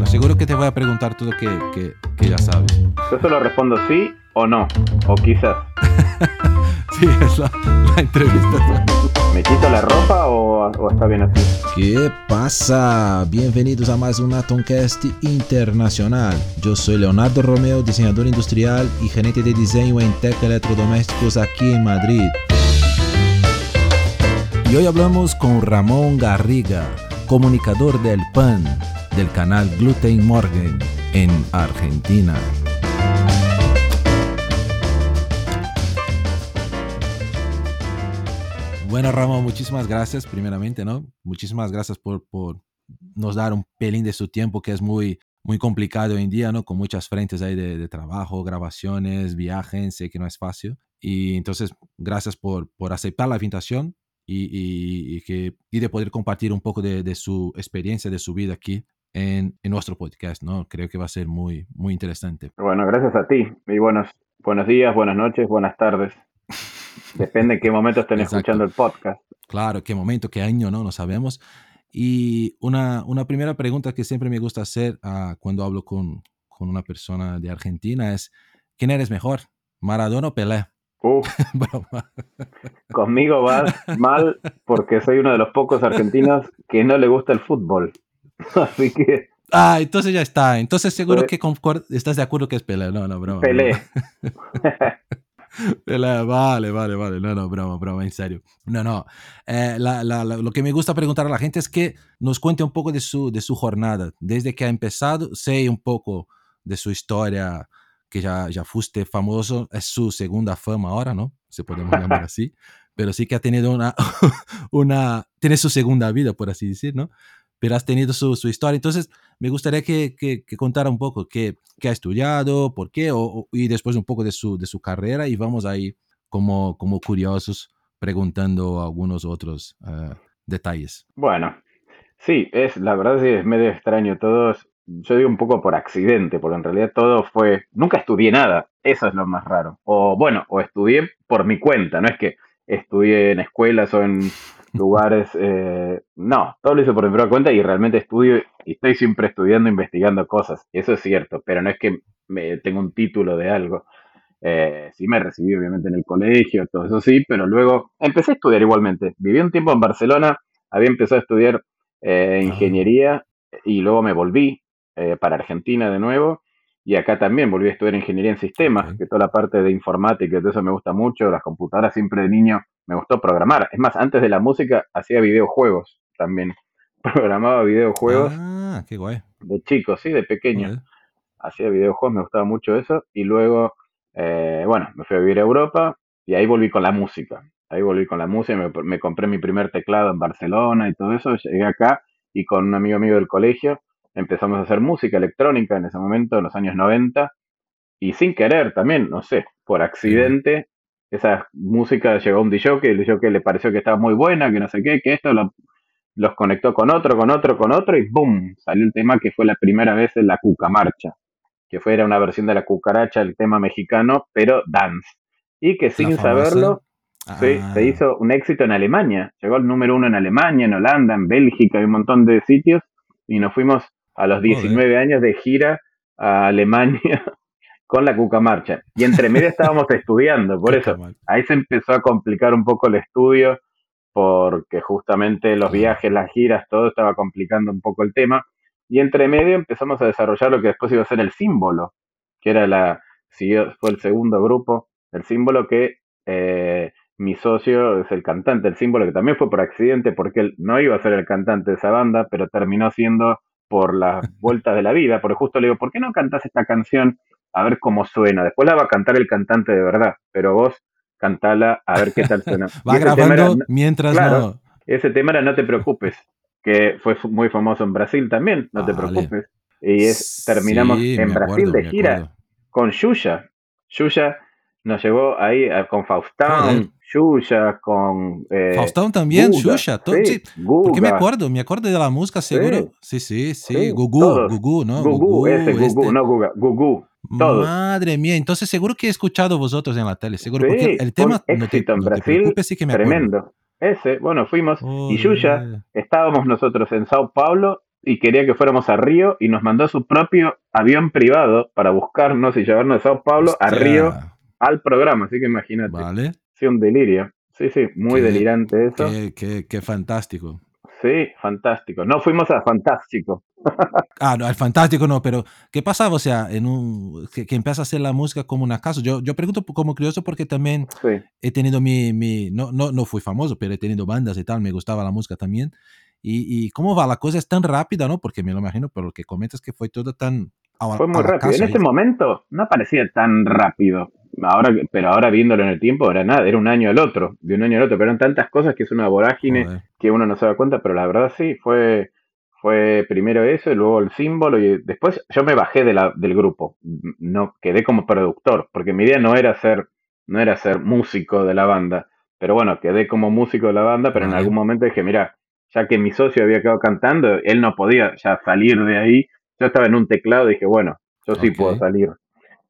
Bueno, seguro que te voy a preguntar todo que, que, que ya sabes. Yo solo respondo sí o no, o quizás. sí, es la, la entrevista. ¿Me quito la ropa o, o, está bien así? ¿Qué pasa? Bienvenidos a más un Atomcast Internacional. Yo soy Leonardo Romeo, diseñador industrial y gerente de diseño en Tech Electrodomésticos aquí en Madrid. Y hoy hablamos con Ramón Garriga, comunicador del PAN, del canal Gluten Morgan en Argentina. Bueno, Ramón, muchísimas gracias, primeramente, ¿no? Muchísimas gracias por, por nos dar un pelín de su tiempo, que es muy, muy complicado hoy en día, ¿no? Con muchas frentes ahí de, de trabajo, grabaciones, viajes, sé que no es fácil. Y entonces, gracias por, por aceptar la invitación y, y, y, que, y de poder compartir un poco de, de, su experiencia, de su vida aquí en, en, nuestro podcast, ¿no? Creo que va a ser muy, muy interesante. Bueno, gracias a ti. Y buenos, buenos días, buenas noches, buenas tardes. Depende en qué momento estén Exacto. escuchando el podcast. Claro, qué momento, qué año, ¿no? No sabemos. Y una, una primera pregunta que siempre me gusta hacer uh, cuando hablo con, con, una persona de Argentina es, ¿quién eres mejor, Maradona o Pelé? Uh, conmigo vas mal porque soy uno de los pocos argentinos que no le gusta el fútbol. Así que... Ah, entonces ya está. Entonces seguro que estás de acuerdo que es Pelé. No, no, broma. Pelé. Vale, vale, vale. No, no, broma, broma, en serio. No, no. Eh, la, la, la, lo que me gusta preguntar a la gente es que nos cuente un poco de su, de su jornada. Desde que ha empezado, sé un poco de su historia, que ya, ya fuiste famoso. Es su segunda fama ahora, ¿no? Se podemos llamar así. Pero sí que ha tenido una, una. Tiene su segunda vida, por así decir, ¿no? Pero has tenido su, su, historia. Entonces, me gustaría que, que, que contara un poco qué, qué, ha estudiado, por qué, o, y después un poco de su, de su carrera y vamos ahí como, como curiosos preguntando algunos otros uh, detalles. Bueno, sí, es la verdad sí, es medio extraño. Todos, yo digo un poco por accidente, porque en realidad todo fue, nunca estudié nada, eso es lo más raro. O bueno, o estudié por mi cuenta, no es que estudié en escuelas o en lugares. Eh, no, todo lo hice por mi propia cuenta y realmente estudio y estoy siempre estudiando, investigando cosas. Eso es cierto, pero no es que me, tengo un título de algo. Eh, sí me recibí obviamente en el colegio, todo eso sí, pero luego empecé a estudiar igualmente. Viví un tiempo en Barcelona, había empezado a estudiar eh, ingeniería y luego me volví eh, para Argentina de nuevo. Y acá también volví a estudiar ingeniería en sistemas, que toda la parte de informática y todo eso me gusta mucho. Las computadoras siempre de niño me gustó programar. Es más, antes de la música hacía videojuegos también. Programaba videojuegos. Ah, qué guay. De chico, sí, de pequeño. Hacía videojuegos, me gustaba mucho eso. Y luego, eh, bueno, me fui a vivir a Europa y ahí volví con la música. Ahí volví con la música, me, me compré mi primer teclado en Barcelona y todo eso. Llegué acá y con un amigo mío del colegio empezamos a hacer música electrónica en ese momento, en los años 90. Y sin querer también, no sé, por accidente, esa música llegó a un DJ, que el DJ le pareció que estaba muy buena, que no sé qué, que esto lo, los conectó con otro, con otro, con otro, y ¡boom! Salió el tema que fue la primera vez en la Cuca Marcha, que fue era una versión de la cucaracha, el tema mexicano, pero dance. Y que sin saberlo, ah. sí, se hizo un éxito en Alemania. Llegó al número uno en Alemania, en Holanda, en Bélgica, y un montón de sitios, y nos fuimos a los 19 Joder. años de gira a Alemania con la Cuca Marcha. Y entre medio estábamos estudiando, por eso ahí se empezó a complicar un poco el estudio, porque justamente los viajes, las giras, todo estaba complicando un poco el tema. Y entre medio empezamos a desarrollar lo que después iba a ser el símbolo, que era la, fue el segundo grupo, el símbolo que eh, mi socio es el cantante, el símbolo que también fue por accidente, porque él no iba a ser el cantante de esa banda, pero terminó siendo por las vueltas de la vida, porque justo le digo, ¿por qué no cantas esta canción a ver cómo suena. Después la va a cantar el cantante de verdad, pero vos cantala a ver qué tal suena. va grabando era, mientras claro, no. Ese tema era No te preocupes, que fue muy famoso en Brasil también, No te preocupes. Y es, terminamos sí, en Brasil de gira con Yuya. Yuya nos llevó ahí a, con Faustán, Yuya, con... Eh, Faustão también, Guga, Xuxa, todo, sí, porque me acuerdo, me acuerdo de la música seguro. Sí, sí, sí, sí Gugu, todos. Gugu, ¿no? Gugu, Gugu ese Gugu, este... no Guga, Gugu. Todos. Madre mía, entonces seguro que he escuchado vosotros en la tele, seguro, sí, porque el tema no te, en no Brasil, te preocupes, sí que me tremendo. Acuerdo. Ese, bueno, fuimos, oh, y Yuya, yeah. estábamos nosotros en Sao Paulo y quería que fuéramos a Río y nos mandó su propio avión privado para buscarnos y llevarnos de Sao Paulo a Río al programa. Así que imagínate. Vale. Sí, un delirio. Sí, sí, muy delirante eso. Qué, qué, fantástico. Sí, fantástico. No fuimos a Fantástico. ah, no, al Fantástico no, pero ¿qué pasaba? O sea, en un, que, que empieza a hacer la música como una casa. Yo, yo pregunto como curioso porque también he tenido mi, mi no, no, no fui famoso, pero he tenido bandas y tal, me gustaba la música también. Y, y, cómo va, la cosa es tan rápida, ¿no? Porque me lo imagino, pero lo que comentas que fue todo tan... fue muy rápido. En ese momento no parecía tan rápido. Ahora, pero ahora viéndolo en el tiempo era nada, era un año al otro, de un año al otro, pero eran tantas cosas que es una vorágine que uno no se da cuenta, pero la verdad sí, fue, fue primero eso y luego el símbolo y después yo me bajé de la, del grupo, no quedé como productor, porque mi idea no era ser, no era ser músico de la banda, pero bueno, quedé como músico de la banda, pero en algún momento dije, mira, ya que mi socio había quedado cantando, él no podía ya salir de ahí. Yo estaba en un teclado y dije, bueno, yo sí puedo salir.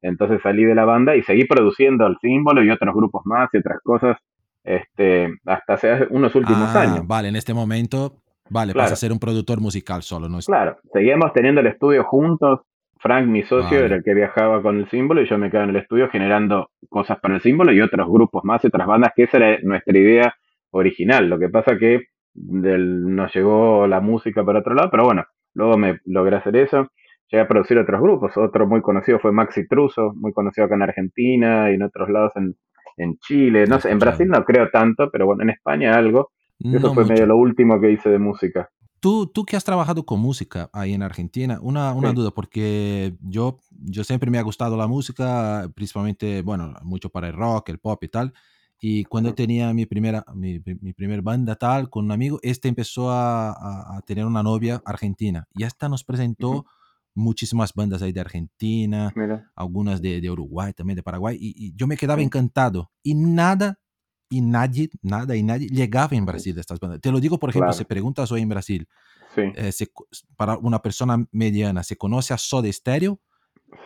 Entonces salí de la banda y seguí produciendo el símbolo y otros grupos más y otras cosas este, hasta hace unos últimos ah, años. Vale, en este momento, vale, vas a ser un productor musical solo, ¿no? Es... Claro, seguíamos teniendo el estudio juntos. Frank, mi socio, era el que viajaba con el símbolo y yo me quedaba en el estudio generando cosas para el símbolo y otros grupos más y otras bandas, que esa era nuestra idea original. Lo que pasa que del, nos llegó la música para otro lado, pero bueno, luego me logré hacer eso. Llegué a producir otros grupos. Otro muy conocido fue Maxi Truso, muy conocido acá en Argentina y en otros lados en, en Chile. No sé, en Brasil no creo tanto, pero bueno, en España algo. Eso fue medio lo último que hice de música. Tú, tú que has trabajado con música ahí en Argentina, una, una duda, porque yo, yo siempre me ha gustado la música, principalmente, bueno, mucho para el rock, el pop y tal. Y cuando tenía mi primera, mi, mi primer banda tal, con un amigo, este empezó a, a, tener una novia argentina. Y esta nos presentó muchísimas bandas ahí de Argentina, algunas de, de, Uruguay, también de Paraguay. Y, yo me quedaba encantado. Y nada, y nadie, nada y nadie llegaba en Brasil de estas bandas. Te lo digo, por ejemplo, si preguntas hoy en Brasil, eh, para una persona mediana, ¿se conoce a Soda Stereo?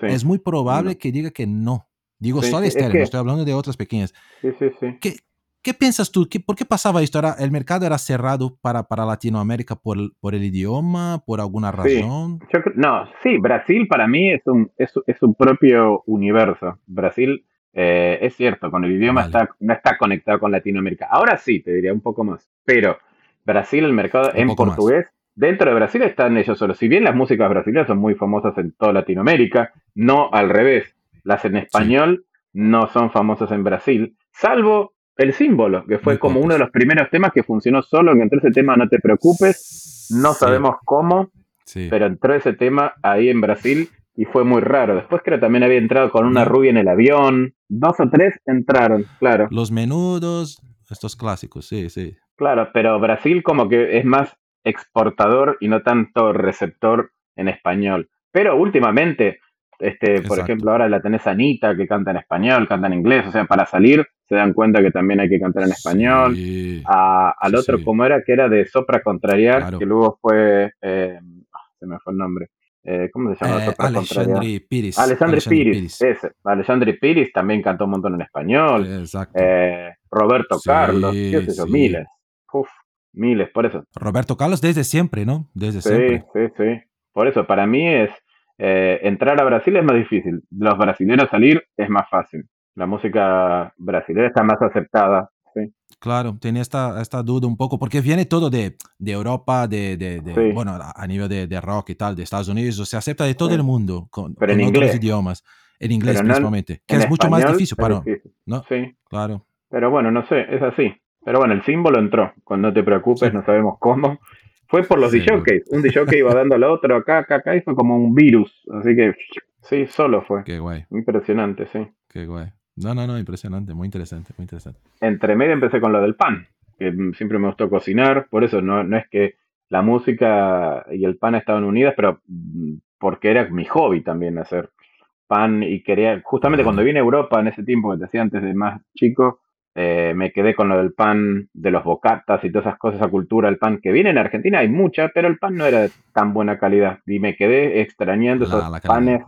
Es muy probable que diga que no. Digo Soda Stereo, no estoy hablando de otras pequeñas. Sí, sí, sí. ¿Qué, qué piensas tú? ¿Qué, ¿Por qué pasaba esto? ¿Era, ¿El mercado era cerrado para, para Latinoamérica por, por el idioma, por alguna razón? Yo, no, sí, Brasil para mí es un, es, es un propio universo. Brasil, eh, es cierto, con el idioma está, no está conectado con Latinoamérica. Ahora sí, te diría un poco más. Pero Brasil, el mercado un en portugués, más. dentro de Brasil están ellos solos. Si bien las músicas brasileñas son muy famosas en toda Latinoamérica, no al revés las en español sí. no son famosas en Brasil, salvo el símbolo, que fue Muy como uno de los primeros temas que funcionó solo, que entró ese tema No te preocupes, no sí. sabemos cómo, sí. pero entró ese tema ahí en Brasil y fue muy raro. Después creo que también había entrado con una rubia en el avión, dos o tres entraron, claro. Los menudos, estos clásicos, sí, sí. Claro, pero Brasil como que es más exportador y no tanto receptor en español. Pero últimamente este, por ejemplo, ahora la tenés Anita que canta en español, canta en inglés, o sea, para salir se dan cuenta que también hay que cantar en español. Sí, a, al sí, otro, sí. como era, que era de Sopra Contrariar, claro. que luego fue, eh, se me fue el nombre. Eh, ¿Cómo se llama? Eh, Alexandri Piris. Alexandri Piris, ese. Alexandri Piris también cantó un montón en español. Exacto. Eh, Roberto Carlos, qué sé yo, miles. Uf, miles, por eso. Roberto Carlos desde siempre, ¿no? Desde sí, siempre. Sí, sí, Por eso, para mí es eh, entrar a Brasil es más difícil. Los brasileños salir es más fácil. La música brasileña está más aceptada. Sí. Claro, tenía esta, esta duda un poco, porque viene todo de, de Europa, de, de, de sí. bueno, a nivel de, de, rock y tal, de Estados Unidos, se acepta de todo sí. el mundo, con, Pero con en otros inglés. idiomas, en inglés Pero no, principalmente, que es mucho más difícil, para. ¿no? Sí. Claro. Pero bueno, no sé, es así. Pero bueno, el símbolo entró. Cuando no te preocupes, no sabemos cómo. Fue por los Sí. DJs. Un DJ iba dando al otro acá, acá, acá, y fue como un virus. Así que sí, solo fue. Qué guay, Impresionante, sí. qué guay. No, no, no, impresionante, muy interesante, muy interesante. Entre medio empecé con lo del pan, que siempre me gustó cocinar, por eso no, no es que la música y el pan estaban unidas, pero mm, porque era mi hobby también hacer pan y quería, justamente cuando vine a Europa en ese tiempo que te decía antes de más chico, eh, me quedé con lo del pan, de los bocatas y todas esas cosas, esa cultura, el pan que viene en Argentina hay mucha, pero el pan no era de tan buena calidad. Y me quedé extrañando La, esos la panes,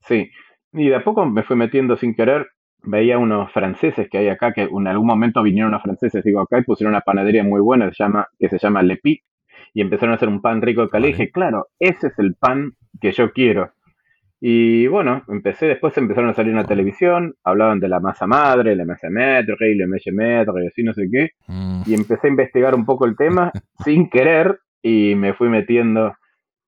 sí, y de a poco me fui metiendo sin querer, veía unos franceses que hay acá, que en algún momento vinieron unos franceses, digo, acá y pusieron una panadería muy buena, se llama, que se llama Le Pi, y empezaron a hacer un pan rico de calidad. Y dije, claro, ese es el pan que yo quiero. Y bueno, empecé, después empezaron a salir en la televisión, hablaban de la masa madre, la masa metro, y la masa metro, y así no sé qué. Mm. Y empecé a investigar un poco el tema sin querer y me fui metiendo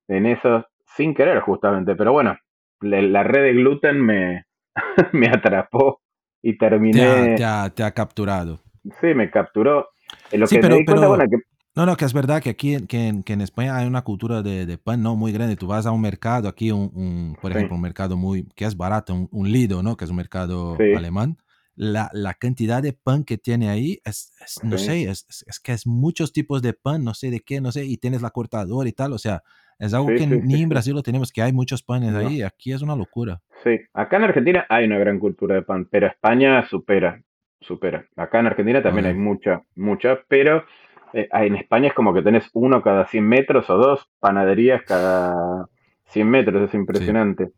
en eso sin querer justamente. Pero bueno, la, la red de gluten me, me atrapó y terminé... Te ha, te ha, capturado. Sí, me capturó. Lo sí, que pero, me di cuenta, pero, bueno, que no, no, que es verdad que aquí que en, que en España hay una cultura de, de, pan no muy grande. Tú vas a un mercado, aquí, un, un por ejemplo, un mercado muy que es barato, un, un, Lido, ¿no? Que es un mercado sí. alemán. La, la, cantidad de pan que tiene ahí es, es no Sí. sé, es, es, que es muchos tipos de pan, no sé de qué, no sé, y tienes la cortadora y tal, o sea, es algo que ni en. Brasil lo tenemos, que hay muchos panes No. ahí, aquí es una locura. Sí, acá en Argentina hay una gran cultura de pan, pero España supera, supera. Acá en Argentina también Vale. hay mucha, mucha, pero en España es como que tenés uno cada 100 metros o dos panaderías cada 100 metros, es impresionante.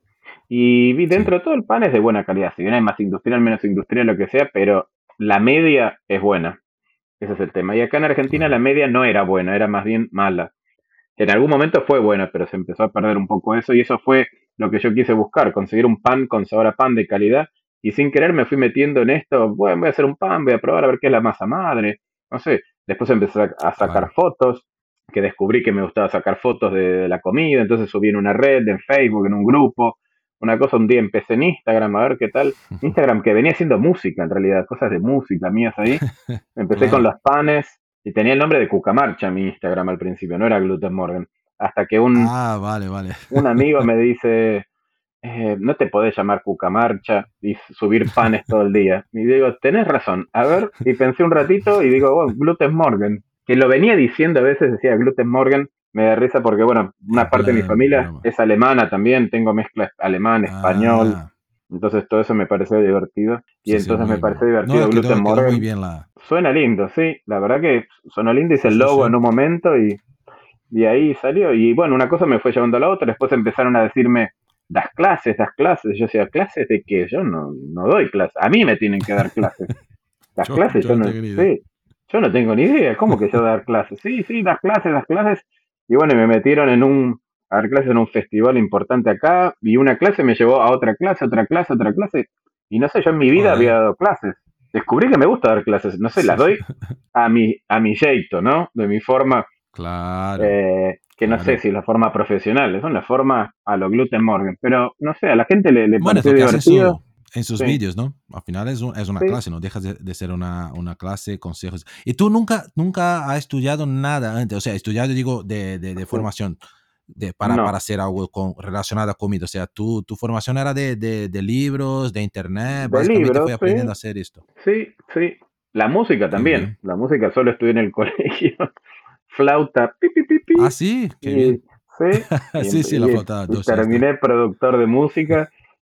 Y vi dentro de todo el pan es de buena calidad, si bien hay más industrial, menos industrial, lo que sea, pero la media es buena. Ese es el tema. Y acá en Argentina la media no era buena, era más bien mala. En algún momento fue buena, pero se empezó a perder un poco eso y eso fue lo que yo quise buscar, conseguir un pan con sabor a pan de calidad y sin querer me fui metiendo en esto, bueno, voy a hacer un pan, voy a probar a ver qué es la masa madre, no sé, después empecé a sacar fotos, que descubrí que me gustaba sacar fotos de, la comida, entonces subí en una red, en Facebook, en un grupo, una cosa, un día empecé en Instagram a ver qué tal, Instagram que venía haciendo música en realidad, cosas de música mías ahí, empecé con los panes y tenía el nombre de Cucamarcha mi Instagram al principio, no era Gluten Morgan, hasta que un, Ah, vale, vale. un amigo me dice, eh, no te podés llamar cucamarcha y subir panes todo el día. Y digo, tenés razón. A ver, y pensé un ratito y digo, bueno, Gluten Morgan. Que lo venía diciendo a veces, decía Gluten Morgan. Me da risa porque, bueno, una parte de mi familia es alemana también. Tengo mezcla alemán, español. Ah, Entonces todo eso me pareció divertido. Y sí, entonces me pareció bien. divertido No, Gluten quedó Morgan. muy bien la... Suena lindo, sí. La verdad que sonó lindo, hice el logo sí. en un momento y, y ahí salió. Y bueno, una cosa me fue llevando a la otra. Después empezaron a decirme, das clases, das clases. Yo decía, ¿clases de qué? Yo no, no doy clases. A mí me tienen que dar clases. Las Yo- clases yo no no, tengo ni idea. sí, yo no tengo ni idea. ¿Cómo que yo dar clases? Sí, sí, das clases, das clases. Y bueno, me metieron en un, a dar clases en un festival importante acá. Y una clase me llevó a otra clase, otra clase, otra clase. Y no sé, yo en mi vida había dado clases. Descubrí que me gusta dar clases. No sé, Sí, las doy a mi, a mi jeito, ¿no? De mi forma, Claro. eh, que no claro. sé si es la forma profesional, es una forma a lo gluten morgan, pero no sé, a la gente le, le Bueno, es pareció lo que hace divertido. su- en sus Sí. vídeos, ¿no? Al final es, un- es una Sí. clase, no dejas de, de ser una, una clase, consejos. Y tú nunca, nunca has estudiado nada antes, o sea, estudiado, digo, de, de, de formación, de, para, No. para hacer algo con, relacionado a comida. O sea, tu, tu formación era de, de, de libros, de internet, De básicamente libros, fue aprendiendo sí. a hacer esto. Sí, sí. La música también. La música solo estudié en el colegio. Flauta, pi, pi, pi. Ah, sí, qué y, bien. sí, y sí, sí, la flauta y terminé productor de música.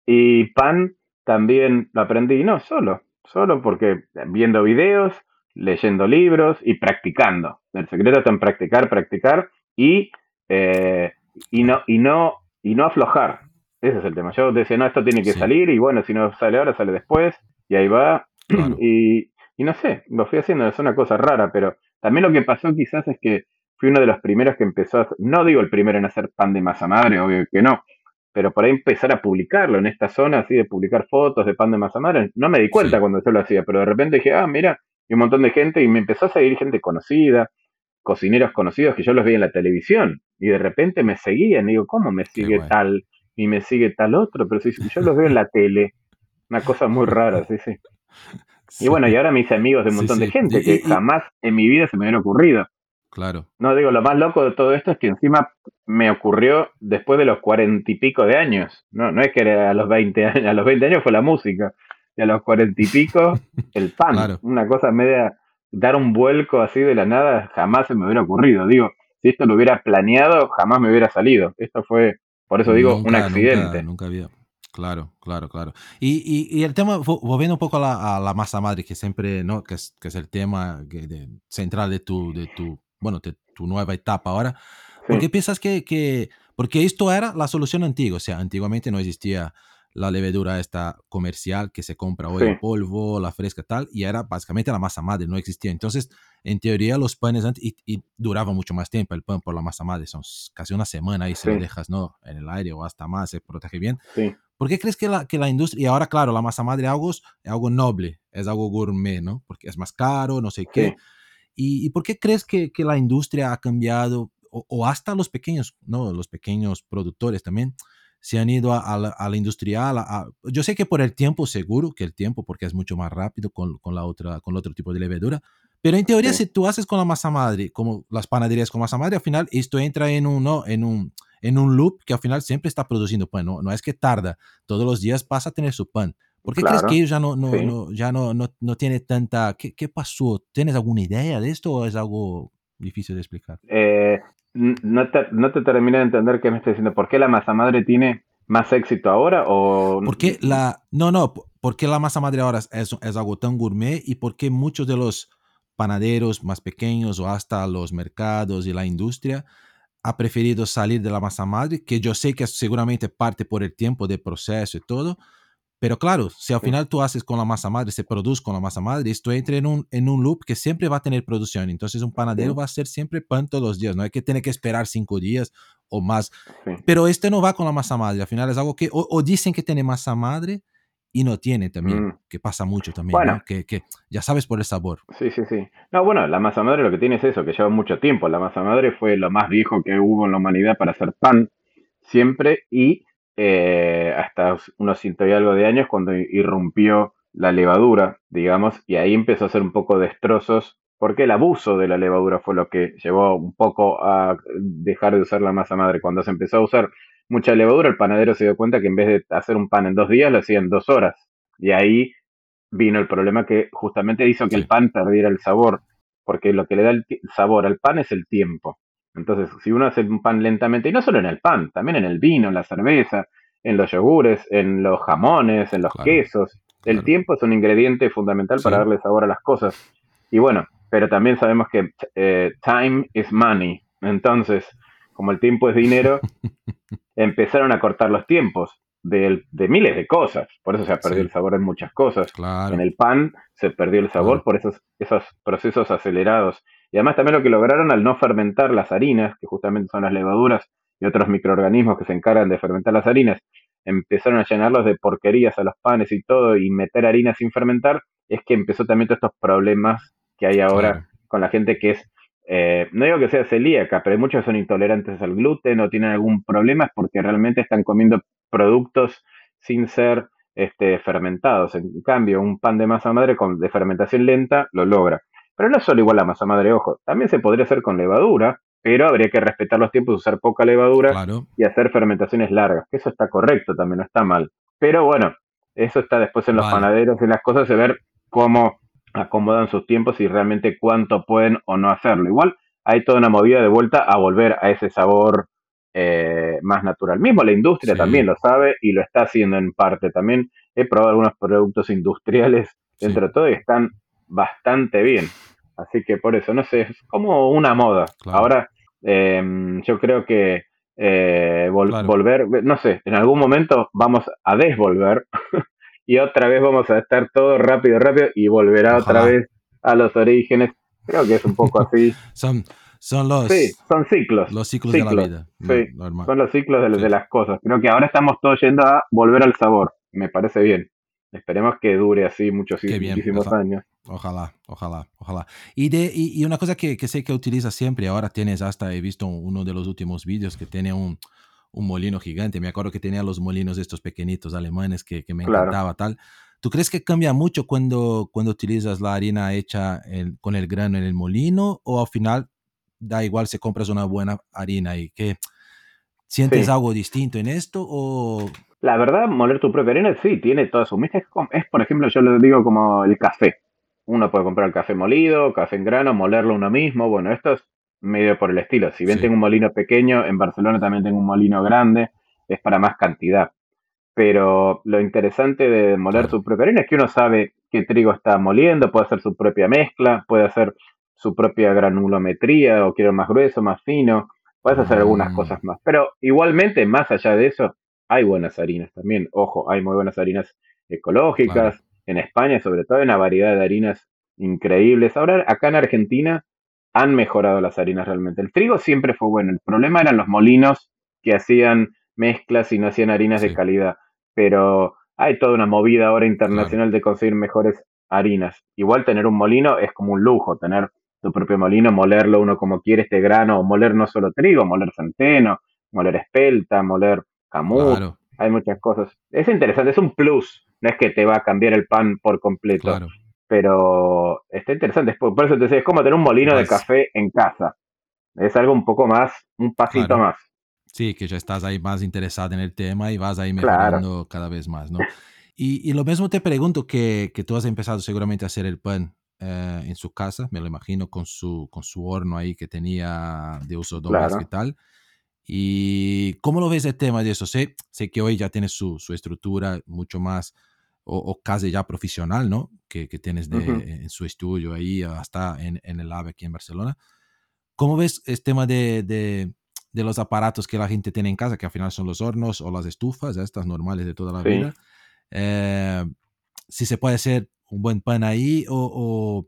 Y pan también lo aprendí, no solo, solo porque viendo videos, leyendo libros y practicando. El secreto está en practicar, practicar y, eh, y, no, y, no, y no aflojar. Ese es el tema. Yo decía, no, esto tiene que Sí. salir y bueno, si no sale ahora, sale después. Y ahí va. Claro. Y, y no sé, lo fui haciendo, es una cosa rara, pero también lo que pasó quizás es que fui uno de los primeros que empezó a, no digo el primero en hacer pan de masa madre, obvio que no, pero por ahí empezar a publicarlo en esta zona, así de publicar fotos de pan de masa madre, no me di cuenta Sí. cuando yo lo hacía, pero de repente dije, ah, mira, y un montón de gente, y me empezó a seguir gente conocida, cocineros conocidos que yo los veía en la televisión, y de repente me seguían, y digo, ¿cómo me sigue bueno. tal? Y me sigue tal otro, pero si yo los veo en la tele, una cosa muy rara, sí, sí. Y bueno, y ahora me hice amigos de un Sí, montón de gente que y- jamás en mi vida se me hubiera ocurrido. Claro. No, digo, lo más loco de todo esto es que encima me ocurrió después de los cuarenta y pico de años. No, no es que a los 20 años, a los 20 años fue la música. Y a los cuarenta y pico, el pan. Claro. Una cosa media, dar un vuelco así de la nada, jamás se me hubiera ocurrido. Digo, si esto lo hubiera planeado, jamás me hubiera salido. Esto fue, por eso digo, un accidente. Nunca, nunca había. Claro, claro, claro. Y, y, y el tema, vo- volviendo un poco a la, a la masa madre, que siempre, ¿no? Que es, que es el tema de- central de tu, de tu, bueno, de tu nueva etapa ahora. Sí. ¿Por qué piensas que, que, porque esto era la solución antigua? O sea, antiguamente no existía la levadura esta comercial que se compra hoy en polvo, la fresca tal, y era básicamente la masa madre, no existía. Entonces, en teoría, los panes antes, y, duraba mucho más tiempo el pan por la masa madre, son casi una semana y si lo dejas ¿no? en el aire o hasta más, se protege bien. ¿Por qué crees que la, que la industria, y ahora claro, la masa madre algo, es algo noble, es algo gourmet, ¿no? Porque es más caro, no sé qué. ¿Y, por qué crees que, que, la industria ha cambiado, o, hasta los pequeños, ¿no? Los pequeños productores también, se han ido a, la, industrial. yo sé que por el tiempo, seguro que el tiempo, porque es mucho más rápido con, con la otra, con el otro tipo de levadura. Pero en teoría, si tú haces con la masa madre, como las panaderías con masa madre, al final esto entra en un, en un, en un loop que al final siempre está produciendo pan. No, no es que tarda, todos los días pasa a tener su pan. ¿Por qué crees que ellos ya no, no, no ya no, no, no tiene tanta... ¿Qué, ¿Qué, pasó? ¿Tienes alguna idea de esto o es algo difícil de explicar? Eh, no te, no te terminé de entender qué me estás diciendo. ¿Por qué la masa madre tiene más éxito ahora? O... Porque la, no, no, porque la masa madre ahora es, es algo tan gourmet y porque muchos de los panaderos más pequeños o hasta los mercados y la industria ha preferido salir de la masa madre, que yo sé que seguramente parte por el tiempo de proceso y todo, pero claro, si al final tú haces con la masa madre, se produce con la masa madre, esto entra en un, en un loop que siempre va a tener producción. Entonces un panadero va a ser siempre pan todos los días. No hay que tener que esperar cinco días o más. Pero este no va con la masa madre. Al final es algo que o, dicen que tiene masa madre y no tiene también, mm. que pasa mucho también, que, que, ya sabes por el sabor. Sí, sí, sí. No, bueno, la masa madre lo que tiene es eso, que lleva mucho tiempo. La masa madre fue lo más viejo que hubo en la humanidad para hacer pan siempre y eh, hasta unos ciento y algo de años cuando irrumpió la levadura, digamos, y ahí empezó a hacer un poco destrozos, porque el abuso de la levadura fue lo que llevó un poco a dejar de usar la masa madre. Cuando se empezó a usar mucha levadura, el panadero se dio cuenta que en vez de hacer un pan en dos días, lo hacía en dos horas. Y ahí vino el problema que justamente hizo que el pan perdiera el sabor, porque lo que le da el sabor al pan es el tiempo. Entonces, si uno hace un pan lentamente, y no solo en el pan, también en el vino, en la cerveza, en los yogures, en los jamones, en los quesos, el tiempo es un ingrediente fundamental para darle sabor a las cosas. Y bueno, pero también sabemos que eh, time is money. Entonces, como el tiempo es dinero, empezaron a cortar los tiempos de, miles de cosas. Por eso se ha perdido el sabor en muchas cosas. En el pan se perdió el sabor por esos, esos procesos acelerados. Y además también lo que lograron al no fermentar las harinas, que justamente son las levaduras y otros microorganismos que se encargan de fermentar las harinas, empezaron a llenarlos de porquerías a los panes y todo y meter harina sin fermentar, es que empezó también todos estos problemas que hay ahora con la gente que es, eh, no digo que sea celíaca, pero hay muchos que son intolerantes al gluten o tienen algún problema, es porque realmente están comiendo productos sin ser este, fermentados. En cambio, un pan de masa madre con, de fermentación lenta lo logra. Pero no es solo igual la masa madre, ojo, también se podría hacer con levadura, pero habría que respetar los tiempos, usar poca levadura y hacer fermentaciones largas, que eso está correcto también, no está mal. Pero bueno, eso está después en los panaderos, en las cosas, de ver cómo acomodan sus tiempos y realmente cuánto pueden o no hacerlo. Igual hay toda una movida de vuelta a volver a ese sabor eh, más natural. Mismo la industria también lo sabe y lo está haciendo en parte. También he probado algunos productos industriales dentro de todo y están bastante bien. Así que por eso, no sé, es como una moda. Ahora Em, yo creo que eh, volver, no sé, en algún momento vamos a desvolver y otra vez vamos a estar todo rápido, rápido y volverá otra vez a los orígenes. Creo que es un poco así. son, son los sí, son ciclos. Los ciclos, de la vida. Sí, son los ciclos de, de las cosas. Creo que ahora estamos todos yendo a volver al sabor. Me parece bien. Esperemos que dure así muchos, muchísimos años. Ojalá, ojalá, ojalá. Y, de, y, una cosa que, que, sé que utiliza siempre, ahora tienes hasta, he visto uno de los últimos vídeos que tiene un, un molino gigante. Me acuerdo que tenía los molinos estos pequeñitos alemanes que, que me encantaba tal. ¿Tú crees que cambia mucho cuando, cuando utilizas la harina hecha con el grano en el molino o al final da igual si compras una buena harina y que sientes algo distinto en esto o la verdad, moler tu propia harina sí, tiene toda su mística. Es, por ejemplo, yo lo digo como el café. Uno puede comprar el café molido, café en grano, molerlo uno mismo. Bueno, esto es medio por el estilo. Si bien tengo un molino pequeño, en Barcelona también tengo un molino grande, es para más cantidad. Pero lo interesante de moler tu propia harina es que uno sabe qué trigo está moliendo, puede hacer su propia mezcla, puede hacer su propia granulometría, o quiero más grueso, más fino, puedes hacer algunas mm. cosas más. Pero igualmente, más allá de eso, hay buenas harinas también. Ojo, hay muy buenas harinas ecológicas. En España, sobre todo, hay una variedad de harinas increíbles. Ahora, acá en Argentina, han mejorado las harinas realmente. El trigo siempre fue bueno. El problema eran los molinos que hacían mezclas y no hacían harinas de calidad. Pero hay toda una movida ahora internacional de conseguir mejores harinas. Igual tener un molino es como un lujo, tener tu propio molino, molerlo uno como quiere este grano, o moler no solo trigo, moler centeno, moler espelta, moler camut, hay muchas cosas. Es interesante, es un plus, no es que te va a cambiar el pan por completo, pero está interesante, por eso te decía, es como tener un molino de café en casa, es algo un poco más, un pasito más. Sí, que ya estás ahí más interesado en el tema y vas ahí mejorando cada vez más, ¿no? Y, y, lo mismo te pregunto que, que tú has empezado seguramente a hacer el pan eh, en su casa, me lo imagino, con su, con su horno ahí que tenía de uso doméstico y tal. ¿Y cómo lo ves el tema de eso? Sé, sé que hoy ya tienes su, su estructura mucho más, o, casi ya profesional, ¿no? Que, que tienes de, en su estudio ahí, hasta en, en el AVE aquí en Barcelona. ¿Cómo ves el tema de, de, de, los aparatos que la gente tiene en casa, que al final son los hornos o las estufas, estas normales de toda la vida? Eh, si se puede hacer un buen pan ahí o,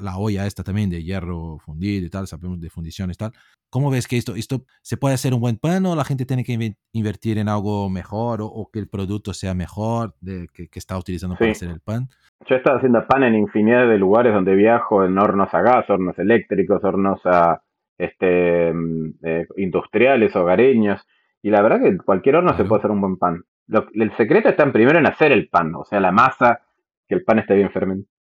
la olla esta también de hierro fundido y tal, sabemos de fundiciones y tal. ¿Cómo ves que esto, esto se puede hacer un buen pan o la gente tiene que invertir en algo mejor o, que el producto sea mejor de, que, está utilizando para hacer el pan? Yo he estado haciendo pan en infinidad de lugares donde viajo, en hornos a gas, hornos eléctricos, hornos a, este, mm, eh, industriales, hogareños, y la verdad que cualquier horno se puede hacer un buen pan. el secreto está en primero en hacer el pan, o sea, la masa que el pan esté bien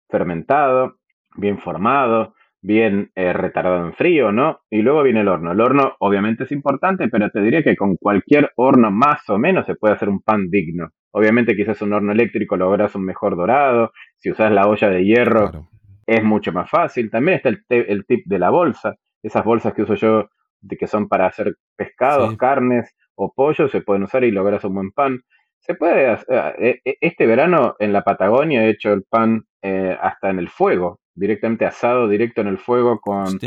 fermentado, bien formado, bien eh, retardado en frío, ¿no? Y luego viene el horno. El horno obviamente es importante, pero te diría que con cualquier horno más o menos se puede hacer un pan digno. Obviamente quizás un horno eléctrico logras un mejor dorado, si usas la olla de hierro es mucho más fácil. También está el, el, tip de la bolsa, esas bolsas que uso yo de que son para hacer pescados, carnes o pollo, se pueden usar y logras un buen pan. Se puede hacer, eh, eh, este verano en la Patagonia he hecho el pan eh, hasta en el fuego, directamente asado directo en el fuego con,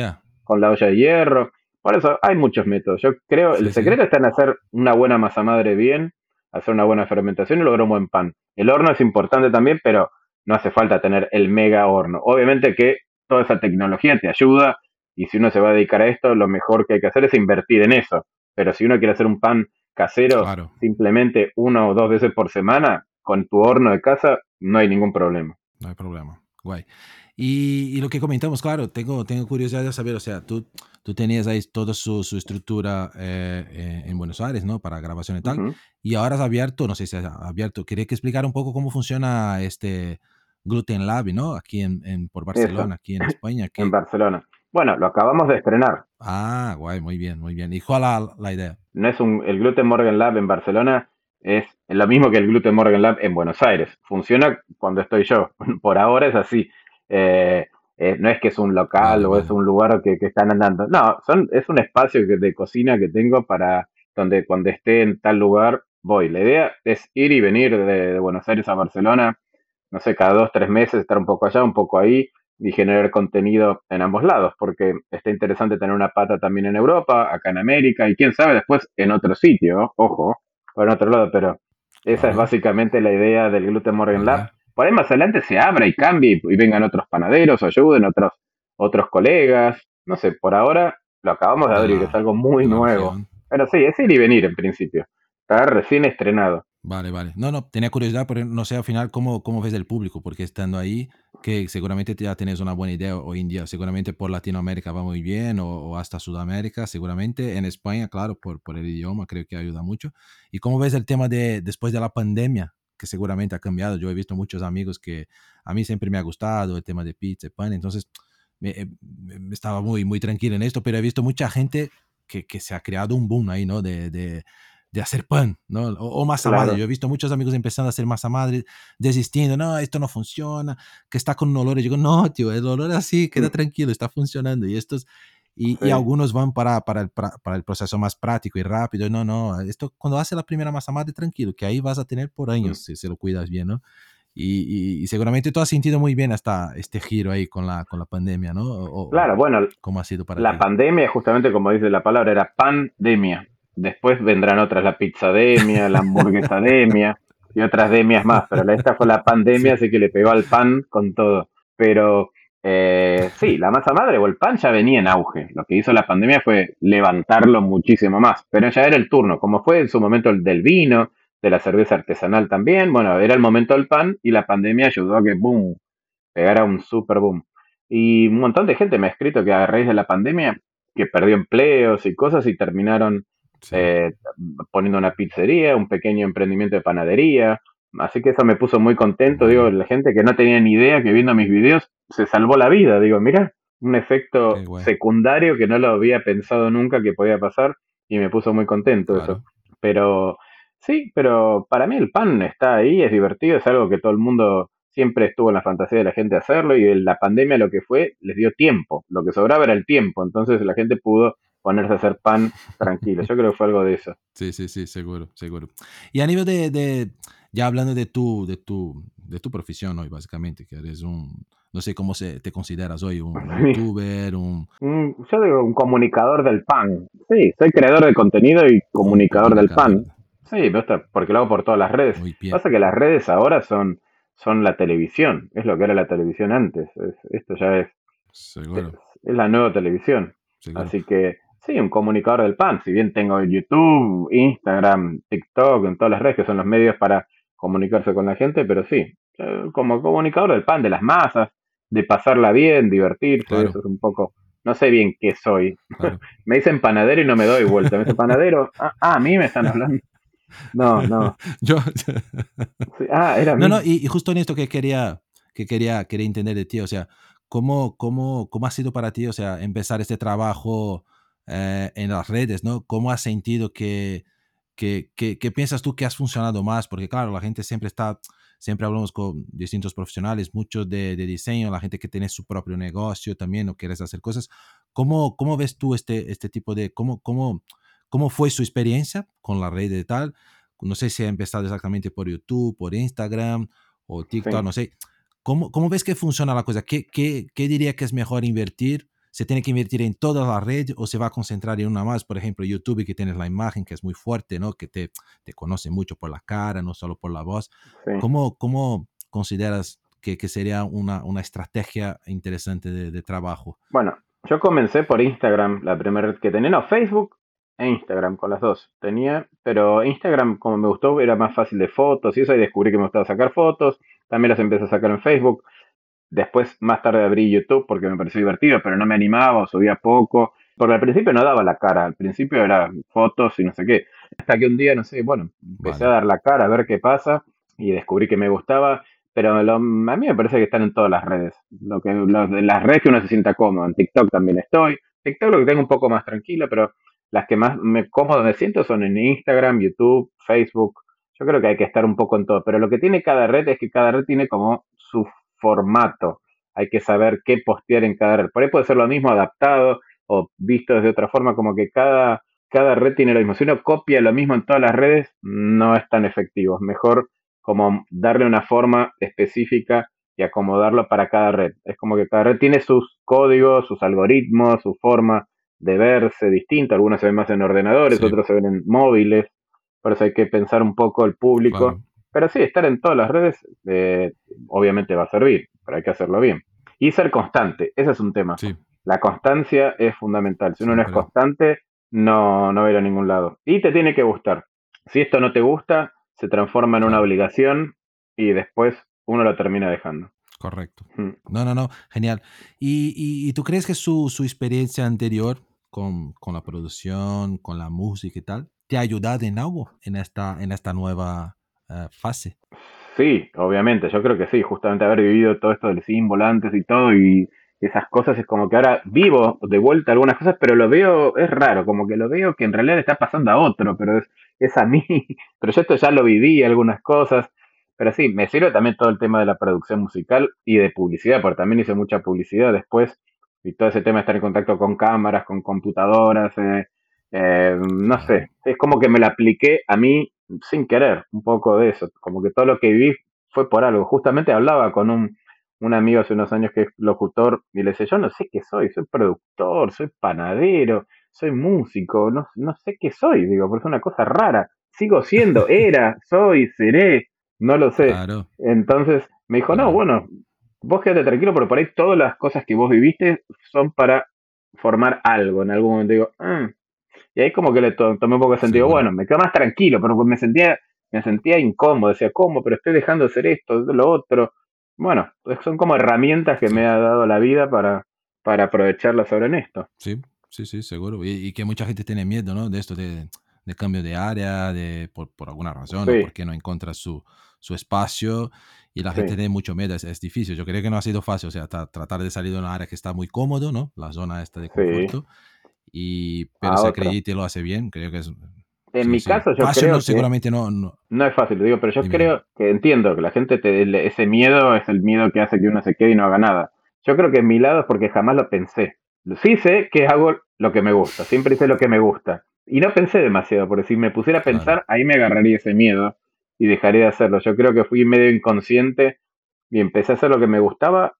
con la olla de hierro. Por eso hay muchos métodos. Yo creo, el secreto está en hacer una buena masa madre bien, hacer una buena fermentación y lograr un buen pan. El horno es importante también, pero no hace falta tener el mega horno. Obviamente que toda esa tecnología te ayuda y si uno se va a dedicar a esto, lo mejor que hay que hacer es invertir en eso. Pero si uno quiere hacer un pan casero simplemente una o dos veces por semana con tu horno de casa, no hay ningún problema. No hay problema. Guay. Y, lo que comentamos, claro, tengo, tengo curiosidad de saber, o sea, tú, tú tenías ahí toda su, su estructura eh, eh, en Buenos Aires, ¿no? Para grabación y tal. Y ahora has abierto, no sé si has abierto, quería que explicar un poco cómo funciona este Gluten Lab, ¿no? Aquí en, en por Barcelona, aquí en España. En Barcelona. Bueno, lo acabamos de estrenar. Ah, guay, muy bien, muy bien. ¿Y cuál la, la idea? No es un, el Gluten Morgan Lab en Barcelona es lo mismo que el Gluten Morgan Lab en Buenos Aires. Funciona cuando estoy yo. Por ahora es así. Eh, eh, no es que es un local o es un lugar que, están andando. No, son, es un espacio de cocina que tengo para donde cuando esté en tal lugar voy. La idea es ir y venir de, de Buenos Aires a Barcelona, no sé, cada dos, tres meses, estar un poco allá, un poco ahí y generar contenido en ambos lados, porque está interesante tener una pata también en Europa, acá en América y quién sabe después en otro sitio, ojo, o en otro lado, pero esa es básicamente la idea del Gluten Morgan Lab. Por ahí más adelante se abra y cambie y, vengan otros panaderos o ayuden otros, otros colegas, no sé, por ahora lo acabamos de abrir, es algo muy nuevo. Pero sí, es ir y venir en principio, está recién estrenado. Vale, vale. No, no, tenía curiosidad, pero no sé al final cómo, cómo ves el público, porque estando ahí, que seguramente ya tienes una buena idea hoy en día, seguramente por Latinoamérica va muy bien, o, hasta Sudamérica, seguramente. En España, claro, por, por el idioma, creo que ayuda mucho. ¿Y cómo ves el tema de después de la pandemia, que seguramente ha cambiado? Yo he visto muchos amigos que a mí siempre me ha gustado el tema de pizza pan, entonces me, me estaba muy, muy tranquilo en esto, pero he visto mucha gente que, que se ha creado un boom ahí, ¿no? de, de de hacer pan, ¿no? O, masa madre. Yo he visto muchos amigos empezando a hacer masa madre, desistiendo, no, esto no funciona, que está con un olor. Y yo digo, no, tío, el olor así, queda mm. tranquilo, está funcionando. Y estos, y, y, algunos van para, para, el, para el proceso más práctico y rápido. No, no, esto cuando hace la primera masa madre, tranquilo, que ahí vas a tener por años si, se lo cuidas bien, ¿no? Y, y, seguramente tú has sentido muy bien hasta este giro ahí con la, con la pandemia, ¿no? claro, bueno, ¿cómo ha sido para la pandemia, justamente como dice la palabra, era pandemia después vendrán otras, la pizzademia, la hamburguesademia y otras demias más, pero esta fue la pandemia, así que le pegó al pan con todo. Pero eh, sí, la masa madre o el pan ya venía en auge. Lo que hizo la pandemia fue levantarlo muchísimo más, pero ya era el turno, como fue en su momento el del vino, de la cerveza artesanal también. Bueno, era el momento del pan y la pandemia ayudó a que, boom, pegara un super boom. Y un montón de gente me ha escrito que a raíz de la pandemia, que perdió empleos y cosas y terminaron eh, poniendo una pizzería, un pequeño emprendimiento de panadería. Así que eso me puso muy contento. Digo, la gente que no tenía ni idea que viendo mis videos se salvó la vida. Digo, mira, un efecto secundario que no lo había pensado nunca que podía pasar y me puso muy contento eso. Pero sí, pero para mí el pan está ahí, es divertido, es algo que todo el mundo siempre estuvo en la fantasía de la gente hacerlo y la pandemia lo que fue les dio tiempo, lo que sobraba era el tiempo, entonces la gente pudo ponerse a hacer pan tranquilo. Yo creo que fue algo de eso. Sí, sí, sí, seguro, seguro. Y a nivel de, ya hablando de tu, de tu, de tu profesión hoy, básicamente, que eres un, no sé cómo se, te consideras hoy, un youtuber, un... Yo digo un comunicador del pan. Sí, soy creador de contenido y comunicador del pan. Sí, porque lo hago por todas las redes. Pasa que las redes ahora son, son la televisión, es lo que era la televisión antes. esto ya es, es, la nueva televisión. Así que sí, un comunicador del pan. Si bien tengo YouTube, Instagram, TikTok, en todas las redes que son los medios para comunicarse con la gente, pero sí, como comunicador del pan, de las masas, de pasarla bien, divertirse, eso es un poco, no sé bien qué soy. me dicen panadero y no me doy vuelta. Me dicen panadero, ah, ah, a mí me están hablando. No, no. Yo. ah, era No, no, y, justo en esto que quería, que quería, quería entender de ti, o sea, ¿cómo, cómo, cómo ha sido para ti, o sea, empezar este trabajo eh, en las redes, ¿no? ¿Cómo has sentido que, que, que, piensas tú que has funcionado más? Porque claro, la gente siempre está, siempre hablamos con distintos profesionales, muchos de, de, diseño, la gente que tiene su propio negocio también o quieres hacer cosas. ¿Cómo, cómo ves tú este, este tipo de, cómo, cómo, cómo fue su experiencia con la red de tal? No sé si ha empezado exactamente por YouTube, por Instagram o TikTok, no sé. ¿Cómo, ¿Cómo, ves que funciona la cosa? ¿Qué, qué, ¿Qué diría que es mejor invertir se tiene que invertir en toda la red o se va a concentrar en una más, por ejemplo, YouTube, que tienes la imagen, que es muy fuerte, ¿no? Que te, te conoce mucho por la cara, no solo por la voz. ¿Cómo, ¿Cómo, consideras que, que sería una, una, estrategia interesante de, de, trabajo? Bueno, yo comencé por Instagram, la primera red que tenía, no, Facebook e Instagram, con las dos tenía, pero Instagram, como me gustó, era más fácil de fotos y eso, y descubrí que me gustaba sacar fotos, también las empecé a sacar en Facebook. Después, más tarde abrí YouTube porque me pareció divertido, pero no me animaba o subía poco. Porque al principio no daba la cara, al principio era fotos y no sé qué. Hasta que un día, no sé, bueno, empecé a dar la cara a ver qué pasa y descubrí que me gustaba. Pero a mí me parece que están en todas las redes. Lo que, las redes que uno se sienta cómodo. En TikTok también estoy. TikTok lo que tengo un poco más tranquilo, pero las que más me cómodo me siento son en Instagram, YouTube, Facebook. Yo creo que hay que estar un poco en todo. Pero lo que tiene cada red es que cada red tiene como su formato. Hay que saber qué postear en cada red. Por ahí puede ser lo mismo adaptado o visto desde otra forma, como que cada, cada red tiene lo mismo. Si uno copia lo mismo en todas las redes, no es tan efectivo. Es mejor como darle una forma específica y acomodarlo para cada red. Es como que cada red tiene sus códigos, sus algoritmos, su forma de verse distinta. Algunos se ven más en ordenadores, otros se ven en móviles. Por eso hay que pensar un poco el público. Pero sí, estar en todas las redes eh, obviamente va a servir, pero hay que hacerlo bien. Y ser constante, ese es un tema. La constancia es fundamental. Si uno no es constante, no, no va a ir a ningún lado. Y te tiene que gustar. Si esto no te gusta, se transforma en una obligación y después uno lo termina dejando. Correcto. Mm. No, no, no, genial. ¿Y, y, tú crees que su, su experiencia anterior con, con, la producción, con la música y tal, te ha ayudado en algo en esta, en esta nueva eh, fase. Sí, obviamente, yo creo que sí, justamente haber vivido todo esto del símbolo antes y todo y esas cosas es como que ahora vivo de vuelta algunas cosas, pero lo veo, es raro, como que lo veo que en realidad está pasando a otro, pero es, es a mí, pero yo esto ya lo viví, algunas cosas, pero sí, me sirve también todo el tema de la producción musical y de publicidad, porque también hice mucha publicidad después y todo ese tema de estar en contacto con cámaras, con computadoras, eh, eh, no sé, es como que me la apliqué a mí sin querer un poco de eso, como que todo lo que viví fue por algo. Justamente hablaba con un, un amigo hace unos años que es locutor y le decía, yo no sé qué soy, soy productor, soy panadero, soy músico, no, no sé qué soy, digo, porque es una cosa rara. Sigo siendo, era, soy, seré, no lo sé. Entonces me dijo, no, bueno, vos quédate tranquilo, porque por ahí todas las cosas que vos viviste son para formar algo. En algún momento digo, ah". Y ahí como que le tomé un poco de sentido, bueno, me quedo más tranquilo, pero me sentía, me sentía incómodo, decía, ¿cómo? Pero estoy dejando de hacer esto, lo otro. Bueno, pues son como herramientas que me ha dado la vida para, para aprovecharlas ahora en esto. Sí, sí, sí, seguro. Y, que mucha gente tiene miedo, ¿no? De esto, de, de cambio de área, de, por, por alguna razón, sí. porque no encuentra su, su espacio y la gente tiene mucho miedo, es, difícil. Yo creo que no ha sido fácil, o sea, tratar de salir de una área que está muy cómodo, ¿no? La zona esta de confort. Y, pero si acredita lo hace bien, creo que es... En mi caso, yo creo que seguramente no, no, no. es fácil, digo, pero yo creo que entiendo que la gente, te, ese miedo es el miedo que hace que uno se quede y no haga nada. Yo creo que en mi lado es porque jamás lo pensé. Sí sé que hago lo que me gusta, siempre hice lo que me gusta. Y no pensé demasiado, porque si me pusiera a pensar, ahí me agarraría ese miedo y dejaré de hacerlo. Yo creo que fui medio inconsciente y empecé a hacer lo que me gustaba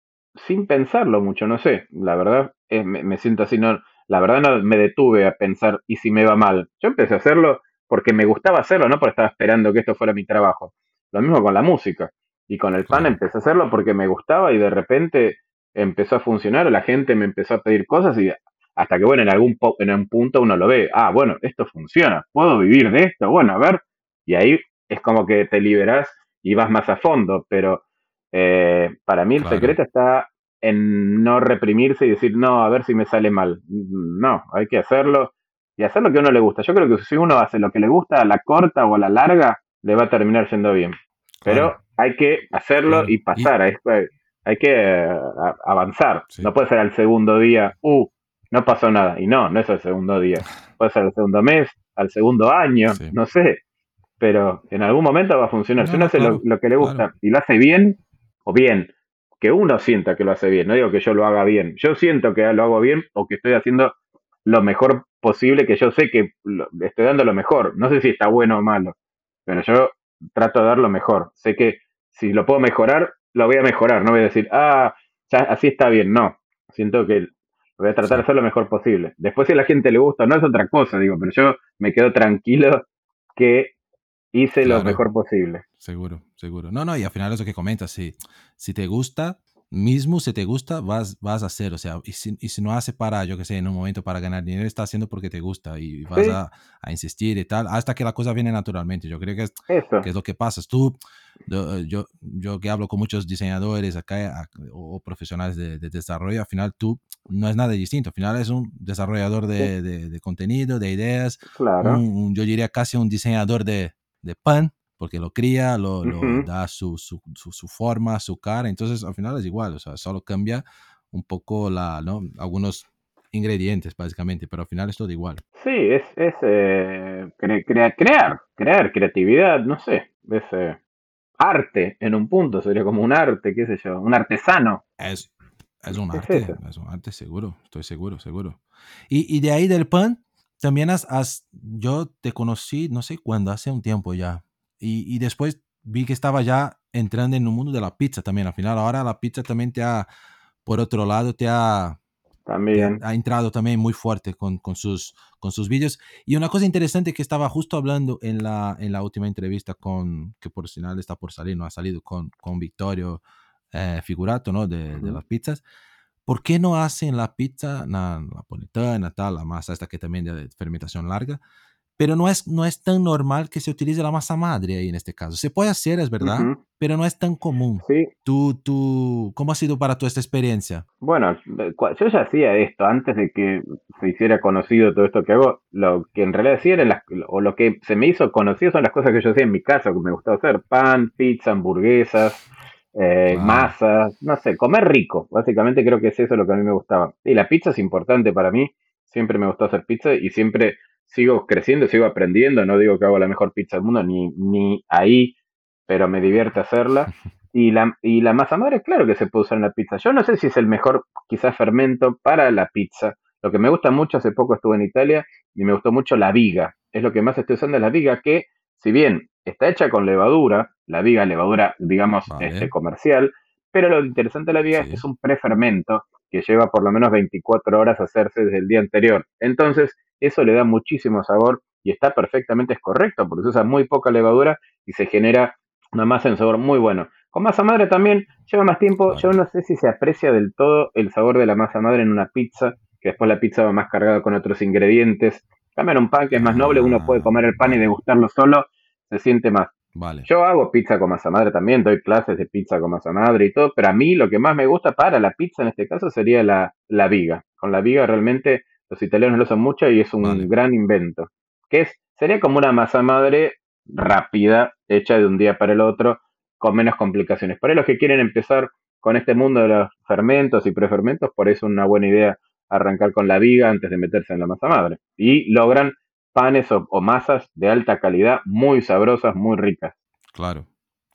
sin pensarlo mucho, no sé. La verdad, me, siento así, no, la verdad no me detuve a pensar, ¿y si me va mal? Yo empecé a hacerlo porque me gustaba hacerlo, no porque estaba esperando que esto fuera mi trabajo. Lo mismo con la música. Y con el pan empecé a hacerlo porque me gustaba y de repente empezó a funcionar, la gente me empezó a pedir cosas y hasta que, bueno, en algún en un punto uno lo ve, ah, bueno, esto funciona, puedo vivir de esto, bueno, a ver, y ahí es como que te liberas y vas más a fondo, pero eh, para mí el secreto está en no reprimirse y decir, no, a ver si me sale mal. No, hay que hacerlo y hacer lo que a uno le gusta. Yo creo que si uno hace lo que le gusta a la corta o a la larga, le va a terminar yendo bien. Pero hay que hacerlo y pasar, hay, que eh, avanzar. No puede ser al segundo día, uh, no pasó nada. Y no, no es el segundo día. Puede ser el segundo mes, al segundo año, no sé pero en algún momento va a funcionar. si uno hace lo, que le gusta y lo hace bien, o bien, que uno sienta que lo hace bien, no digo que yo lo haga bien, yo siento que lo hago bien o que estoy haciendo lo mejor posible, que yo sé que estoy dando lo mejor, no sé si está bueno o malo, pero yo trato de dar lo mejor, sé que si lo puedo mejorar, lo voy a mejorar, no voy a decir, ah, ya así está bien, no, siento que voy a tratar de hacer lo mejor posible. Después si a la gente le gusta, no es otra cosa, digo, pero yo me quedo tranquilo que hice lo mejor posible. Seguro, seguro. No, no, y al final eso que comentas, si, si te gusta, mismo si te gusta, vas, vas a hacer, o sea, y si, y si no hace para, yo que sé, en un momento para ganar dinero, está haciendo porque te gusta y vas a, a, insistir y tal, hasta que la cosa viene naturalmente. Yo creo que es, que es lo que pasa. Tú, yo, yo que hablo con muchos diseñadores acá o profesionales de, desarrollo, al final tú no es nada distinto, al final es un desarrollador de, de, contenido, de ideas, claro. yo diría casi un diseñador de, de pan, porque lo cría, lo, da su, su, su, forma, su cara, entonces al final es igual, o sea, solo cambia un poco la, ¿no? algunos ingredientes básicamente, pero al final es todo igual. Sí, es, es eh, crear, crear, creatividad, no sé, es eh, arte en un punto, sería como un arte, qué sé yo, un artesano. Es, es un arte, es, un arte seguro, estoy seguro, seguro. Y, y de ahí del pan, también has, yo te conocí, no sé cuándo, hace un tiempo ya. Y, y, después vi que estaba ya entrando en el mundo de la pizza también. Al final, ahora la pizza también te ha, por otro lado, te ha, también. ha, entrado también muy fuerte con, con, sus, con sus vídeos. Y una cosa interesante que estaba justo hablando en la, en la última entrevista con, que por final está por salir, no ha salido con, con Victorio eh, Figurato, ¿no? De, de las pizzas ¿Por qué no hacen la pizza la napolitana, tal, la masa esta que también de fermentación larga? Pero no es, no es tan normal que se utilice la masa madre ahí en este caso. Se puede hacer, es verdad, pero no es tan común. Sí. ¿Tú, tú, ¿Cómo ha sido para tu esta experiencia? Bueno, yo ya hacía esto antes de que se hiciera conocido todo esto que hago. Lo que en realidad hacía las, o lo que se me hizo conocido son las cosas que yo hacía en mi casa, que me gustaba hacer: pan, pizza, hamburguesas eh, masas, no sé, comer rico. Básicamente creo que es eso lo que a mí me gustaba. Y la pizza es importante para mí. Siempre me gustó hacer pizza y siempre sigo creciendo, sigo aprendiendo. No digo que hago la mejor pizza del mundo, ni, ni ahí, pero me divierte hacerla. Y la, y la masa madre, claro que se puede usar en la pizza. Yo no sé si es el mejor, quizás, fermento para la pizza. Lo que me gusta mucho, hace poco estuve en Italia y me gustó mucho la viga. Es lo que más estoy usando, la viga, que si bien está hecha con levadura, la viga, levadura, digamos, este, comercial, pero lo interesante de la viga es que es un prefermento que lleva por lo menos 24 horas a hacerse desde el día anterior. Entonces, eso le da muchísimo sabor y está perfectamente es correcto porque se usa muy poca levadura y se genera una masa en sabor muy bueno. Con masa madre también lleva más tiempo. Yo no sé si se aprecia del todo el sabor de la masa madre en una pizza, que después la pizza va más cargada con otros ingredientes. Cambiar un pan que es más noble, uno puede comer el pan y degustarlo solo, se siente más. Vale. Yo hago pizza con masa madre también, doy clases de pizza con masa madre y todo, pero a mí lo que más me gusta para la pizza en este caso sería la, la viga. Con la viga realmente los italianos lo usan mucho y es un gran invento. Que es, sería como una masa madre rápida, hecha de un día para el otro, con menos complicaciones. Para los que quieren empezar con este mundo de los fermentos y prefermentos, por eso es una buena idea arrancar con la viga antes de meterse en la masa madre. Y logran panes o, masas de alta calidad, muy sabrosas, muy ricas. Claro,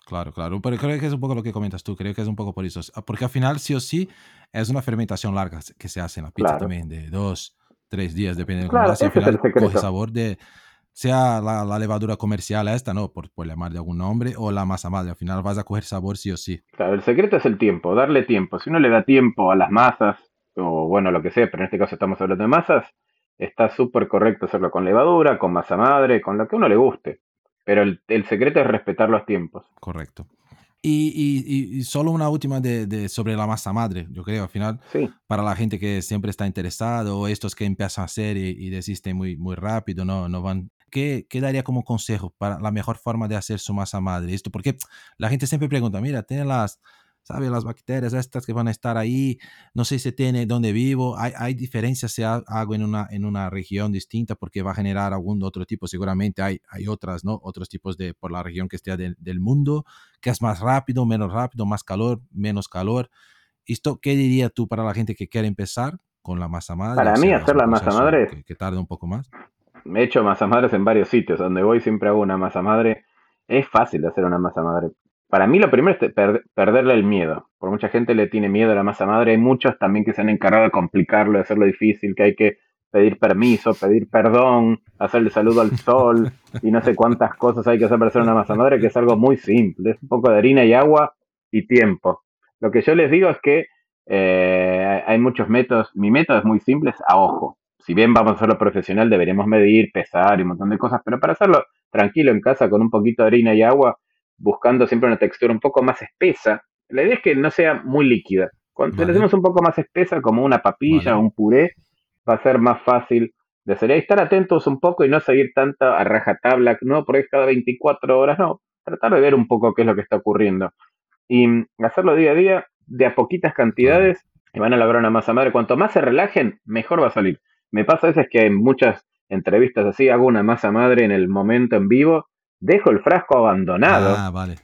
claro, claro. Pero creo que es un poco lo que comentas tú, creo que es un poco por eso. Porque al final, sí o sí, es una fermentación larga que se hace en la pizza también, de dos, tres días, dependiendo de cómo Al final coge sabor de sea la, levadura comercial esta, ¿no? Por, por llamar de algún nombre, o la masa madre. Al final vas a coger sabor sí o sí. Claro, el secreto es el tiempo, darle tiempo. Si uno le da tiempo a las masas, o bueno, lo que sea, pero en este caso estamos hablando de masas, está súper correcto hacerlo con levadura, con masa madre, con lo que a uno le guste. Pero el, secreto es respetar los tiempos. Correcto. Y, y, solo una última de, sobre la masa madre, yo creo, al final, sí. para la gente que siempre está interesado, o estos que empiezan a hacer y, y desisten muy, muy rápido, no, no van ¿qué, daría como consejo para la mejor forma de hacer su masa madre? Esto porque la gente siempre pregunta, mira, tiene las, ¿sabes? Las bacterias estas que van a estar ahí, no sé si tiene dónde vivo, hay, hay diferencias si hago en una, en una región distinta porque va a generar algún otro tipo, seguramente hay, hay otras, ¿no? Otros tipos de, por la región que esté del mundo, que es más rápido, menos rápido, más calor, menos calor. ¿Esto qué diría tú para la gente que quiere empezar con la masa madre? Para mí hacer la masa madre... Que, que tarde un poco más he hecho masa madres en varios sitios. Donde voy siempre hago una masa madre. Es fácil de hacer una masa madre. Para mí lo primero es perderle el miedo. Por mucha gente le tiene miedo a la masa madre. Hay muchos también que se han encargado de complicarlo, de hacerlo difícil, que hay que pedir permiso, pedir perdón, hacerle saludo al sol y no sé cuántas cosas hay que hacer para hacer una masa madre, que es algo muy simple. Es un poco de harina y agua y tiempo. Lo que yo les digo es que eh, hay muchos métodos. Mi método es muy simple, es a ojo si bien vamos a hacerlo profesional, deberíamos medir, pesar y un montón de cosas, pero para hacerlo tranquilo en casa con un poquito de harina y agua, buscando siempre una textura un poco más espesa, la idea es que no sea muy líquida. Cuando le hacemos un poco más espesa, como una papilla o un puré, va a ser más fácil de hacer. Y estar atentos un poco y no seguir tanto a rajatabla, no por cada 24 horas, no. Tratar de ver un poco qué es lo que está ocurriendo. Y hacerlo día a día, de a poquitas cantidades, y van a lograr una masa madre. Cuanto más se relajen, mejor va a salir. Me pasa a veces que en muchas entrevistas así hago una masa madre en el momento en vivo, dejo el frasco abandonado ah, vale.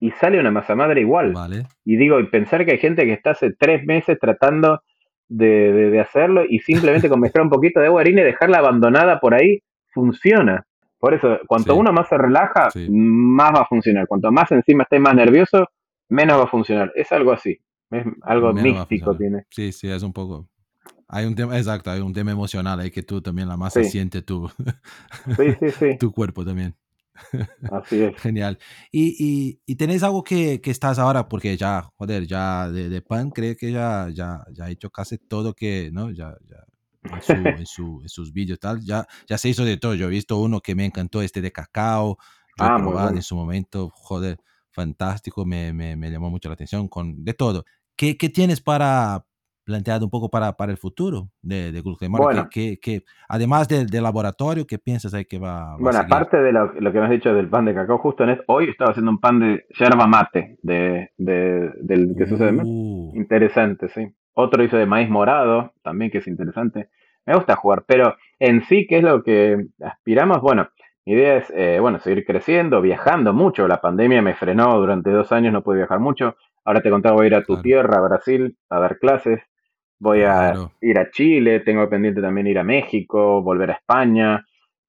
y sale una masa madre igual. Vale. Y digo, y pensar que hay gente que está hace tres meses tratando de, hacerlo y simplemente con mezclar un poquito de agua harina y dejarla abandonada por ahí, funciona. Por eso, cuanto uno más se relaja, más va a funcionar. Cuanto más encima esté más nervioso, menos va a funcionar. Es algo así. Es algo místico tiene. Sí, sí, es un poco. Hay un tema, exacto, hay un tema emocional ahí que tú también la masa siente tu, tu cuerpo también. Así es. Genial. ¿Y, y, y tenéis algo que, que, estás ahora? Porque ya, joder, ya de, pan creo que ya, ya, ya ha hecho casi todo que, ¿no? Ya, ya en, su, en, su, en, sus vídeos tal, ya, ya se hizo de todo. Yo he visto uno que me encantó, este de cacao. Yo ah, probado en su momento, joder, fantástico, me, me, me, llamó mucho la atención con de todo. ¿Qué, qué tienes para, planteado un poco para, para el futuro de, de Bueno, que, que, además del laboratorio, ¿qué piensas ahí que va, Bueno, aparte de lo, que me has dicho del pan de cacao, justo en este, hoy estaba haciendo un pan de yerba mate, de, de del que sucede. Uh. Interesante, sí. Otro hizo de maíz morado, también que es interesante. Me gusta jugar, pero en sí, ¿qué es lo que aspiramos? Bueno, mi idea es, eh, bueno, seguir creciendo, viajando mucho. La pandemia me frenó durante dos años, no pude viajar mucho. Ahora te contaba, voy a ir a tu tierra, a Brasil, a dar clases voy a ir a Chile, tengo pendiente también ir a México, volver a España,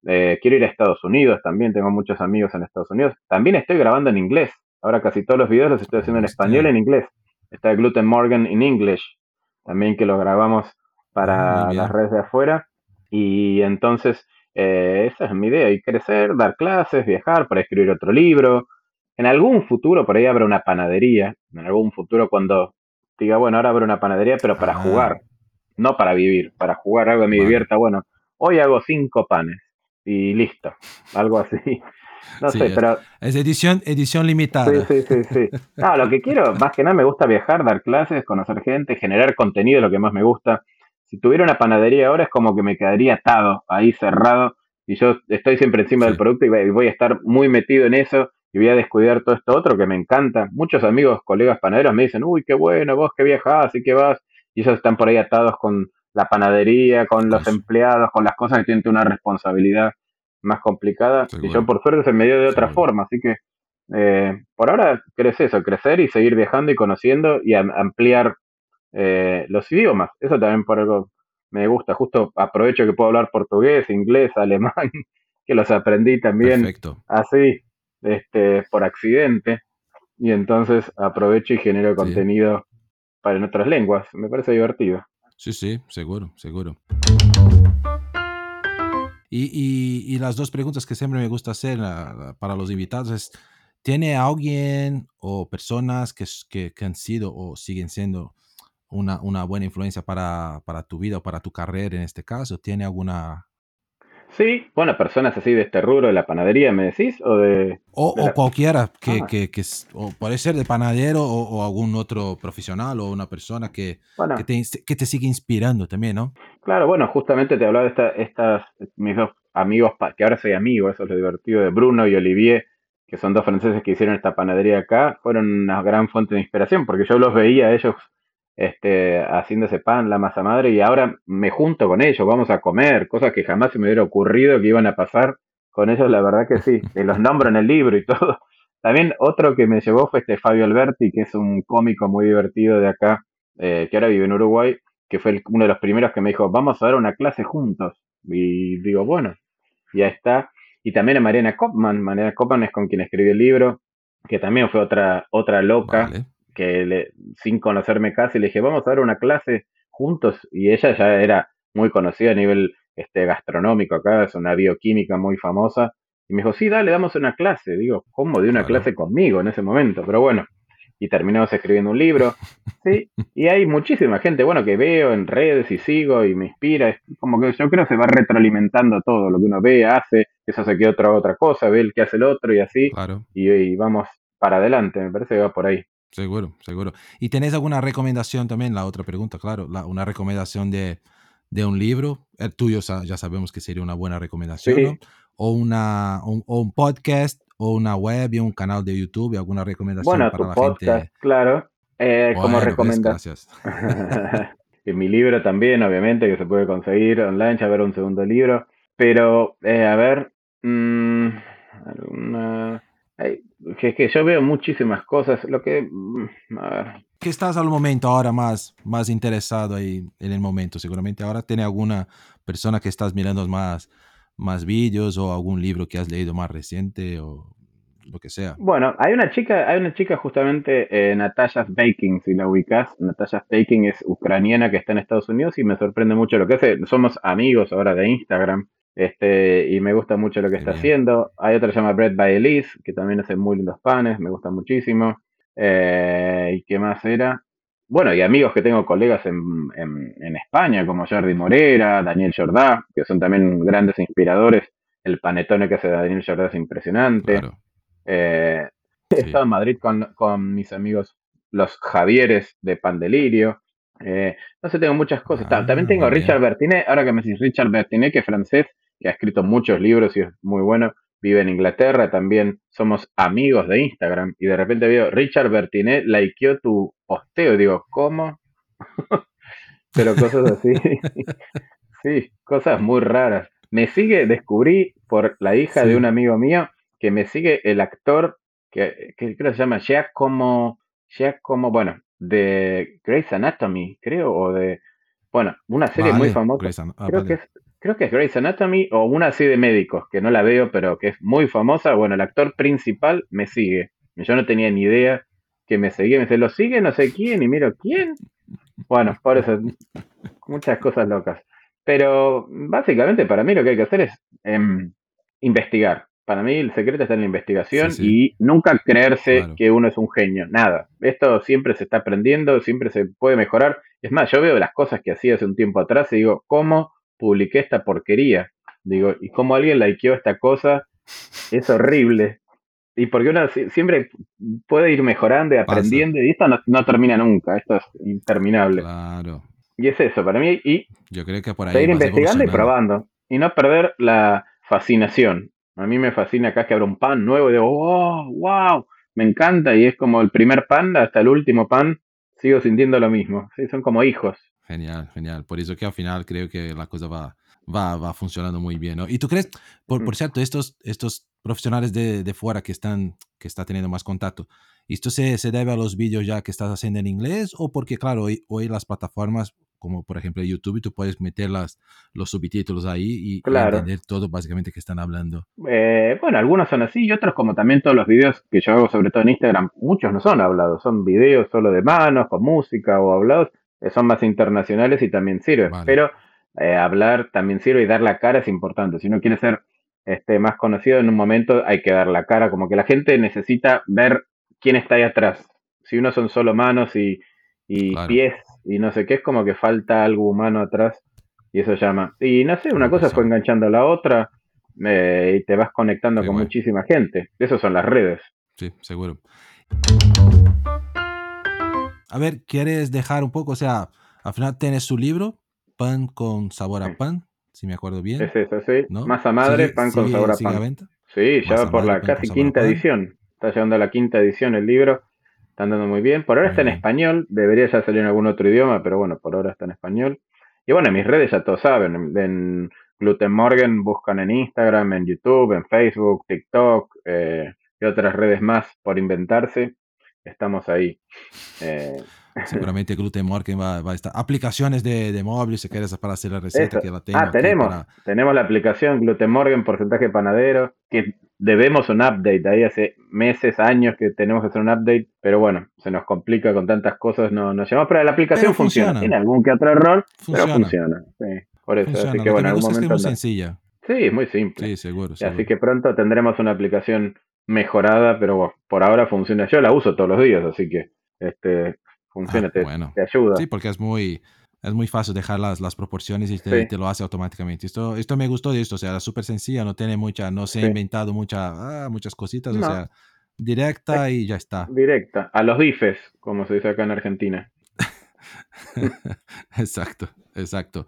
eh, quiero ir a Estados Unidos también, tengo muchos amigos en Estados Unidos. También estoy grabando en inglés, ahora casi todos los videos los estoy haciendo en español y en inglés. Está Gluten Morgan in English, también que lo grabamos para las redes de afuera. Y entonces, eh, esa es mi idea, y crecer, dar clases, viajar, para escribir otro libro. En algún futuro, por ahí habrá una panadería, en algún futuro cuando diga, bueno, ahora abro una panadería, pero para ah. jugar, no para vivir, para jugar algo que me divierta, bueno, hoy hago cinco panes y listo, algo así. No sé, pero... Es edición, edición limitada. Sí, sí, sí, sí. No, lo que quiero, más que nada, me gusta viajar, dar clases, conocer gente, generar contenido, lo que más me gusta. Si tuviera una panadería ahora es como que me quedaría atado, ahí cerrado, y yo estoy siempre encima del producto y voy a estar muy metido en eso y voy a descuidar todo esto otro que me encanta. Muchos amigos, colegas panaderos me dicen, uy, qué bueno, vos que viajás y que vas, y ellos están por ahí atados con la panadería, con los empleados, con las cosas que tienen una responsabilidad más complicada. y yo por suerte se me dio de otra forma, así que eh, por ahora crece eso, crecer y seguir viajando y conociendo y ampliar eh, los idiomas. Eso también por algo me gusta. Justo aprovecho que puedo hablar portugués, inglés, alemán, que los aprendí también así, este, por accidente. Y entonces aprovecho y genero contenido para en otras lenguas. Me parece divertido. Sí, sí, seguro, seguro. Y, las dos preguntas que siempre me gusta hacer para los invitados es, ¿tiene alguien o personas que, que han sido o siguen siendo una, una buena influencia para, para, tu vida o para tu carrera en este caso? ¿Tiene alguna... Sí, bueno, personas así de este rubro de la panadería, ¿me decís? O de... O, cualquiera, que, ah. que, que, o puede ser de panadero o, algún otro profesional o una persona que, que, te, que te sigue inspirando también, ¿no? Claro, bueno, justamente te hablaba de esta, estas, mis dos amigos, que ahora soy amigo, eso es lo divertido, de Bruno y Olivier, que son dos franceses que hicieron esta panadería acá, fueron una gran fuente de inspiración, porque yo los veía a ellos este, haciendo ese pan, la masa madre, y ahora me junto con ellos, vamos a comer, cosas que jamás se me hubiera ocurrido que iban a pasar con ellos, la verdad que sí, y los nombro en el libro y todo. También otro que me llevó fue este Fabio Alberti, que es un cómico muy divertido de acá, eh, que ahora vive en Uruguay, que fue uno de los primeros que me dijo, vamos a dar una clase juntos. Y digo, bueno, ya está. Y también a Mariana Kopman, Mariana Kopman es con quien escribí el libro, que también fue otra, otra loca, que le, sin conocerme casi le dije, vamos a dar una clase juntos y ella ya era muy conocida a nivel este, gastronómico acá, es una bioquímica muy famosa. Y me dijo, sí, dale, damos una clase. Digo, ¿cómo de una clase conmigo en ese momento? Pero bueno, y terminamos escribiendo un libro. Sí, y hay muchísima gente, bueno, que veo en redes y sigo y me inspira. Es como que yo creo que se va retroalimentando todo lo que uno ve, hace, eso hace que otra otra cosa, ve el que hace el otro y así. Y, y, vamos para adelante, me parece que va por ahí. Seguro, seguro. ¿Y tenés alguna recomendación también? La otra pregunta, claro, una recomendación de, de, un libro. El tuyo ya sabemos que sería una buena recomendación, ¿no? O, una, un, o un podcast, o una web y un canal de YouTube, alguna recomendación para la podcast, gente. Claro, eh, como recomendación. Gracias. en mi libro también, obviamente, que se puede conseguir online, ya ver un segundo libro. Pero, eh, a ver, mmm, alguna que, que yo veo muchísimas cosas. Lo que. Mm, ¿Qué estás al momento ahora más, más interesado ahí en el momento? Seguramente ahora tiene alguna persona que estás mirando más, más vídeos o algún libro que has leído más reciente o lo que sea. Bueno, hay una chica, hay una chica justamente, eh, Natasha Baking, si la ubicas. Natasha Baking es ucraniana que está en Estados Unidos y me sorprende mucho lo que hace. Somos amigos ahora de Instagram. Este, y me gusta mucho lo que está haciendo. Hay otra que se llama Bread by Elise, que también hace muy lindos panes, me gusta muchísimo. Eh, ¿Y qué más era? Bueno, y amigos que tengo, colegas en, en, España, como Jordi Morera, Daniel Jordá, que son también grandes inspiradores. El panetone que hace Daniel Jordá es impresionante. Eh, he estado en Madrid con, con, mis amigos, los Javieres de Pandelirio. Eh, no sé, tengo muchas cosas. Ah, también tengo Richard Bertinet, ahora que me decís Richard Bertinet, que es francés, que ha escrito muchos libros y es muy bueno, vive en Inglaterra, también somos amigos de Instagram. Y de repente veo, Richard Bertinet likeó tu posteo y digo, ¿cómo? Pero cosas así, sí, cosas muy raras. Me sigue, descubrí por la hija de un amigo mío que me sigue el actor que, creo que se llama Giacomo, como bueno, de Grey's Anatomy, creo, o de, bueno, una serie muy famosa. Ah, creo que es creo que es Grey's Anatomy o una así de médicos, que no la veo, pero que es muy famosa. Bueno, el actor principal me sigue. Yo no tenía ni idea que me seguía. Me dice, lo sigue no sé quién, y miro, ¿quién? Bueno, por eso, muchas cosas locas. Pero básicamente para mí lo que hay que hacer es em, investigar. Para mí el secreto está en la investigación y nunca creerse que uno es un genio. Nada. Esto siempre se está aprendiendo, siempre se puede mejorar. Es más, yo veo las cosas que hacía hace un tiempo atrás y digo, ¿cómo publiqué esta porquería? Digo, ¿y cómo alguien likeó esta cosa? Es horrible. Y porque uno siempre puede ir mejorando y aprendiendo, y esto no, termina nunca, esto es interminable. Claro. Y es eso para mí, y Yo creo que por ahí seguir investigando y probando, y no perder la fascinación. A mí me fascina acá que abro un pan nuevo y digo, wow, wow, me encanta, y es como el primer pan hasta el último pan, sigo sintiendo lo mismo, ¿sí? son como hijos. Genial, genial. Por eso que al final creo que la cosa va, va, va funcionando muy bien. ¿no? ¿Y tú crees, por, por cierto, estos, estos profesionales de, de, fuera que están, que está teniendo más contacto, ¿esto se, se, debe a los vídeos ya que estás haciendo en inglés o porque, claro, hoy, hoy las plataformas como por ejemplo YouTube, y tú puedes meter las, los subtítulos ahí y, entender todo básicamente que están hablando. Eh, bueno, algunos son así y otros como también todos los videos que yo hago sobre todo en Instagram, muchos no son hablados, son videos solo de manos, con música o hablados, son más internacionales y también sirven. Pero eh, hablar también sirve y dar la cara es importante. Si uno quiere ser este, más conocido en un momento, hay que dar la cara, como que la gente necesita ver quién está ahí atrás. Si uno son solo manos y, pies y no sé qué, es como que falta algo humano atrás y eso llama. Y no sé, una cosa fue enganchando a la otra eh, y te vas conectando con muchísima gente. Esas son las redes. Sí, seguro. A ver, ¿quieres dejar un poco? O sea, al final tienes su libro, Pan con sabor a pan, si me acuerdo bien. Es eso, sí. Masa madre, pan con sabor a pan. Sí, ya va por la casi quinta edición. Está llegando a la quinta edición el libro. Está andando muy bien. Por ahora está en español. Debería ya salir en algún otro idioma, pero bueno, por ahora está en español. Y bueno, en mis redes ya todos saben. En Gluten Morgan buscan en Instagram, en YouTube, en Facebook, TikTok eh, y otras redes más por inventarse. Estamos ahí. Eh, Seguramente Gluten Morgan va, va, a estar. Aplicaciones de, de móvil, si quieres para hacer la receta, que la tengo. Ah, tenemos. Tenemos la aplicación Gluten Morgan, porcentaje panadero, que debemos un update. Ahí hace meses, años que tenemos que hacer un update, pero bueno, se nos complica con tantas cosas, no nos llamamos. Pero la aplicación funciona. Tiene algún que otro error, pero funciona. por eso. Así que bueno, en algún momento. Es muy sencilla. Sí, es muy simple. Sí, seguro, Así que pronto tendremos una aplicación mejorada, pero bueno, por ahora funciona. Yo la uso todos los días, así que este funciona, ah, te, ayuda. Sí, porque es muy, es muy fácil dejar las, las proporciones y te, te, lo hace automáticamente. Esto, esto me gustó de esto, o sea, súper sencilla, no tiene mucha, no se ha inventado mucha, ah, muchas cositas, o sea, directa y ya está. Directa, a los bifes, como se dice acá en Argentina. exacto, exacto.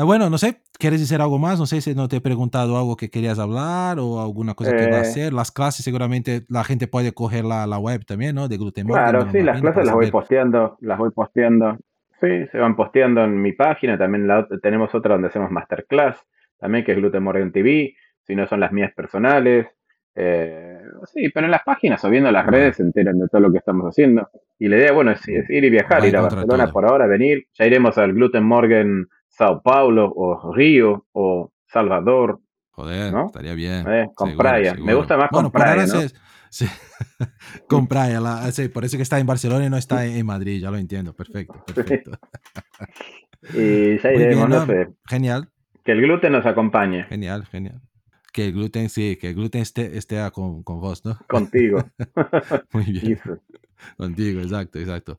Ah, bueno, no sé, ¿quieres decir algo más? No sé si no te he preguntado algo que querías hablar o alguna cosa que va a eh. hacer. Las clases seguramente la gente puede coger la, la web también, ¿no? De Gluten Claro, sí, las clases las voy posteando, las voy posteando. Sí, se van posteando en mi página. También la, tenemos otra donde hacemos masterclass, también que es Gluten Morgan TV. Si no son las mías personales. Eh, sí, pero en las páginas o viendo las redes se enteran de todo lo que estamos haciendo. Y la idea, bueno, es, ir y viajar, ir a Barcelona por ahora, venir. Ya iremos al Gluten Morgan Sao Paulo o Río o Salvador. Joder, estaría bien. Eh, con Praia. Me gusta más con Praia, ¿no? con Praia. La, por eso que está en Barcelona y no está en, Madrid, ya lo entiendo. Perfecto, perfecto. y ya iremos, no sé. Genial. Que el gluten nos acompañe. Genial, genial. Que el gluten, sí, que el gluten esté, esté con, con vos, ¿no? Contigo. Muy bien. Contigo, exacto, exacto.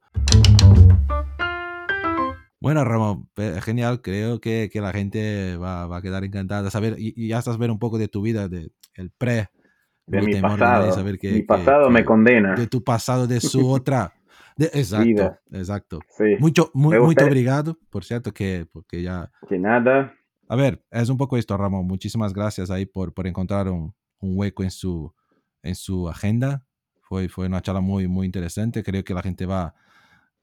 Bueno, Ramón, genial. Creo que, que la gente va, va, a quedar encantada. Saber, y, ya estás ver un poco de tu vida, de el pre. De mi pasado. Saber que, mi pasado me condena. De tu pasado, de su otra. De, exacto, exacto. Sí. Mucho, muy, muy obrigado, por cierto, que porque ya. Que nada. A ver, es un poco esto, Ramón. Muchísimas gracias ahí por, por encontrar un, un hueco en su, en su agenda. Fue, fue una charla muy, muy interesante. Creo que la gente va,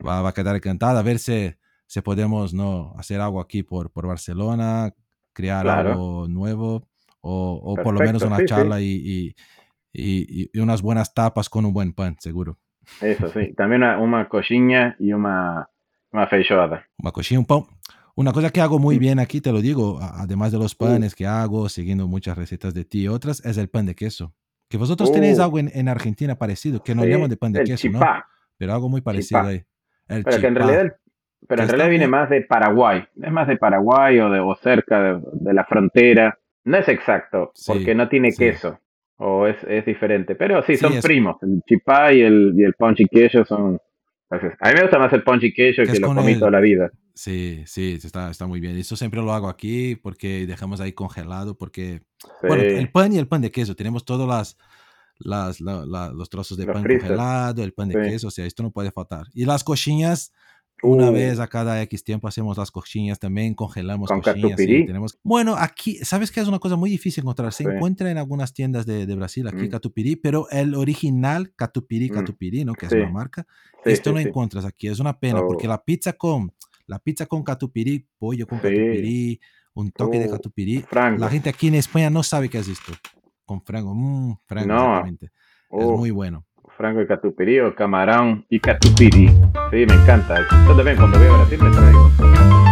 va, va a quedar encantada. A ver si si podemos no hacer algo aquí por, por Barcelona, crear algo nuevo o, o por lo menos una charla Y, y, y, unas buenas tapas con un buen pan, seguro. Eso sí, también una, una y una, una feijoada. Una coxinha, un pan. Una cosa que hago muy bien aquí, te lo digo, además de los panes que hago, siguiendo muchas recetas de ti y otras, es el pan de queso. Que vosotros tenéis uh. algo en, en, Argentina parecido, que no llaman de pan de queso, ¿no? Pero algo muy parecido ahí. El Pero que en realidad pero en realidad viene más de Paraguay. Es más de Paraguay o, de, o cerca de, la frontera. No es exacto, porque no tiene queso. O es, es, diferente. Pero sí, son primos. El chipá y el, y el ponchi queso son. A mí me gusta más el ponchi queso que, lo comí toda la vida. Sí, sí, está, está muy bien. Eso siempre lo hago aquí porque dejamos ahí congelado porque, bueno, el pan y el pan de queso, tenemos todas las, las, los trozos de pan congelado, el pan de queso, o sea, esto no puede faltar. Y las coxinhas, una uh. vez a cada X tiempo hacemos las coxinhas también, congelamos Con coxinhas. tenemos... Bueno, aquí, ¿sabes que es una cosa muy difícil encontrar? Se encuentra en algunas tiendas de, de Brasil, aquí mm. catupirí, pero el original catupirí, mm. catupirí, ¿no? Que es una marca, esto no encuentras aquí. Es una pena porque oh. la pizza con, la pizza con catupirí, pollo con catupirí, un toque de uh, catupirí. La gente aquí en España no sabe qué es esto con frango. Mmm, frango, exactamente. es muy bueno. Frango y catupirí o camarón y catupirí. Sí, me encanta. Yo también cuando voy a Brasil me traigo.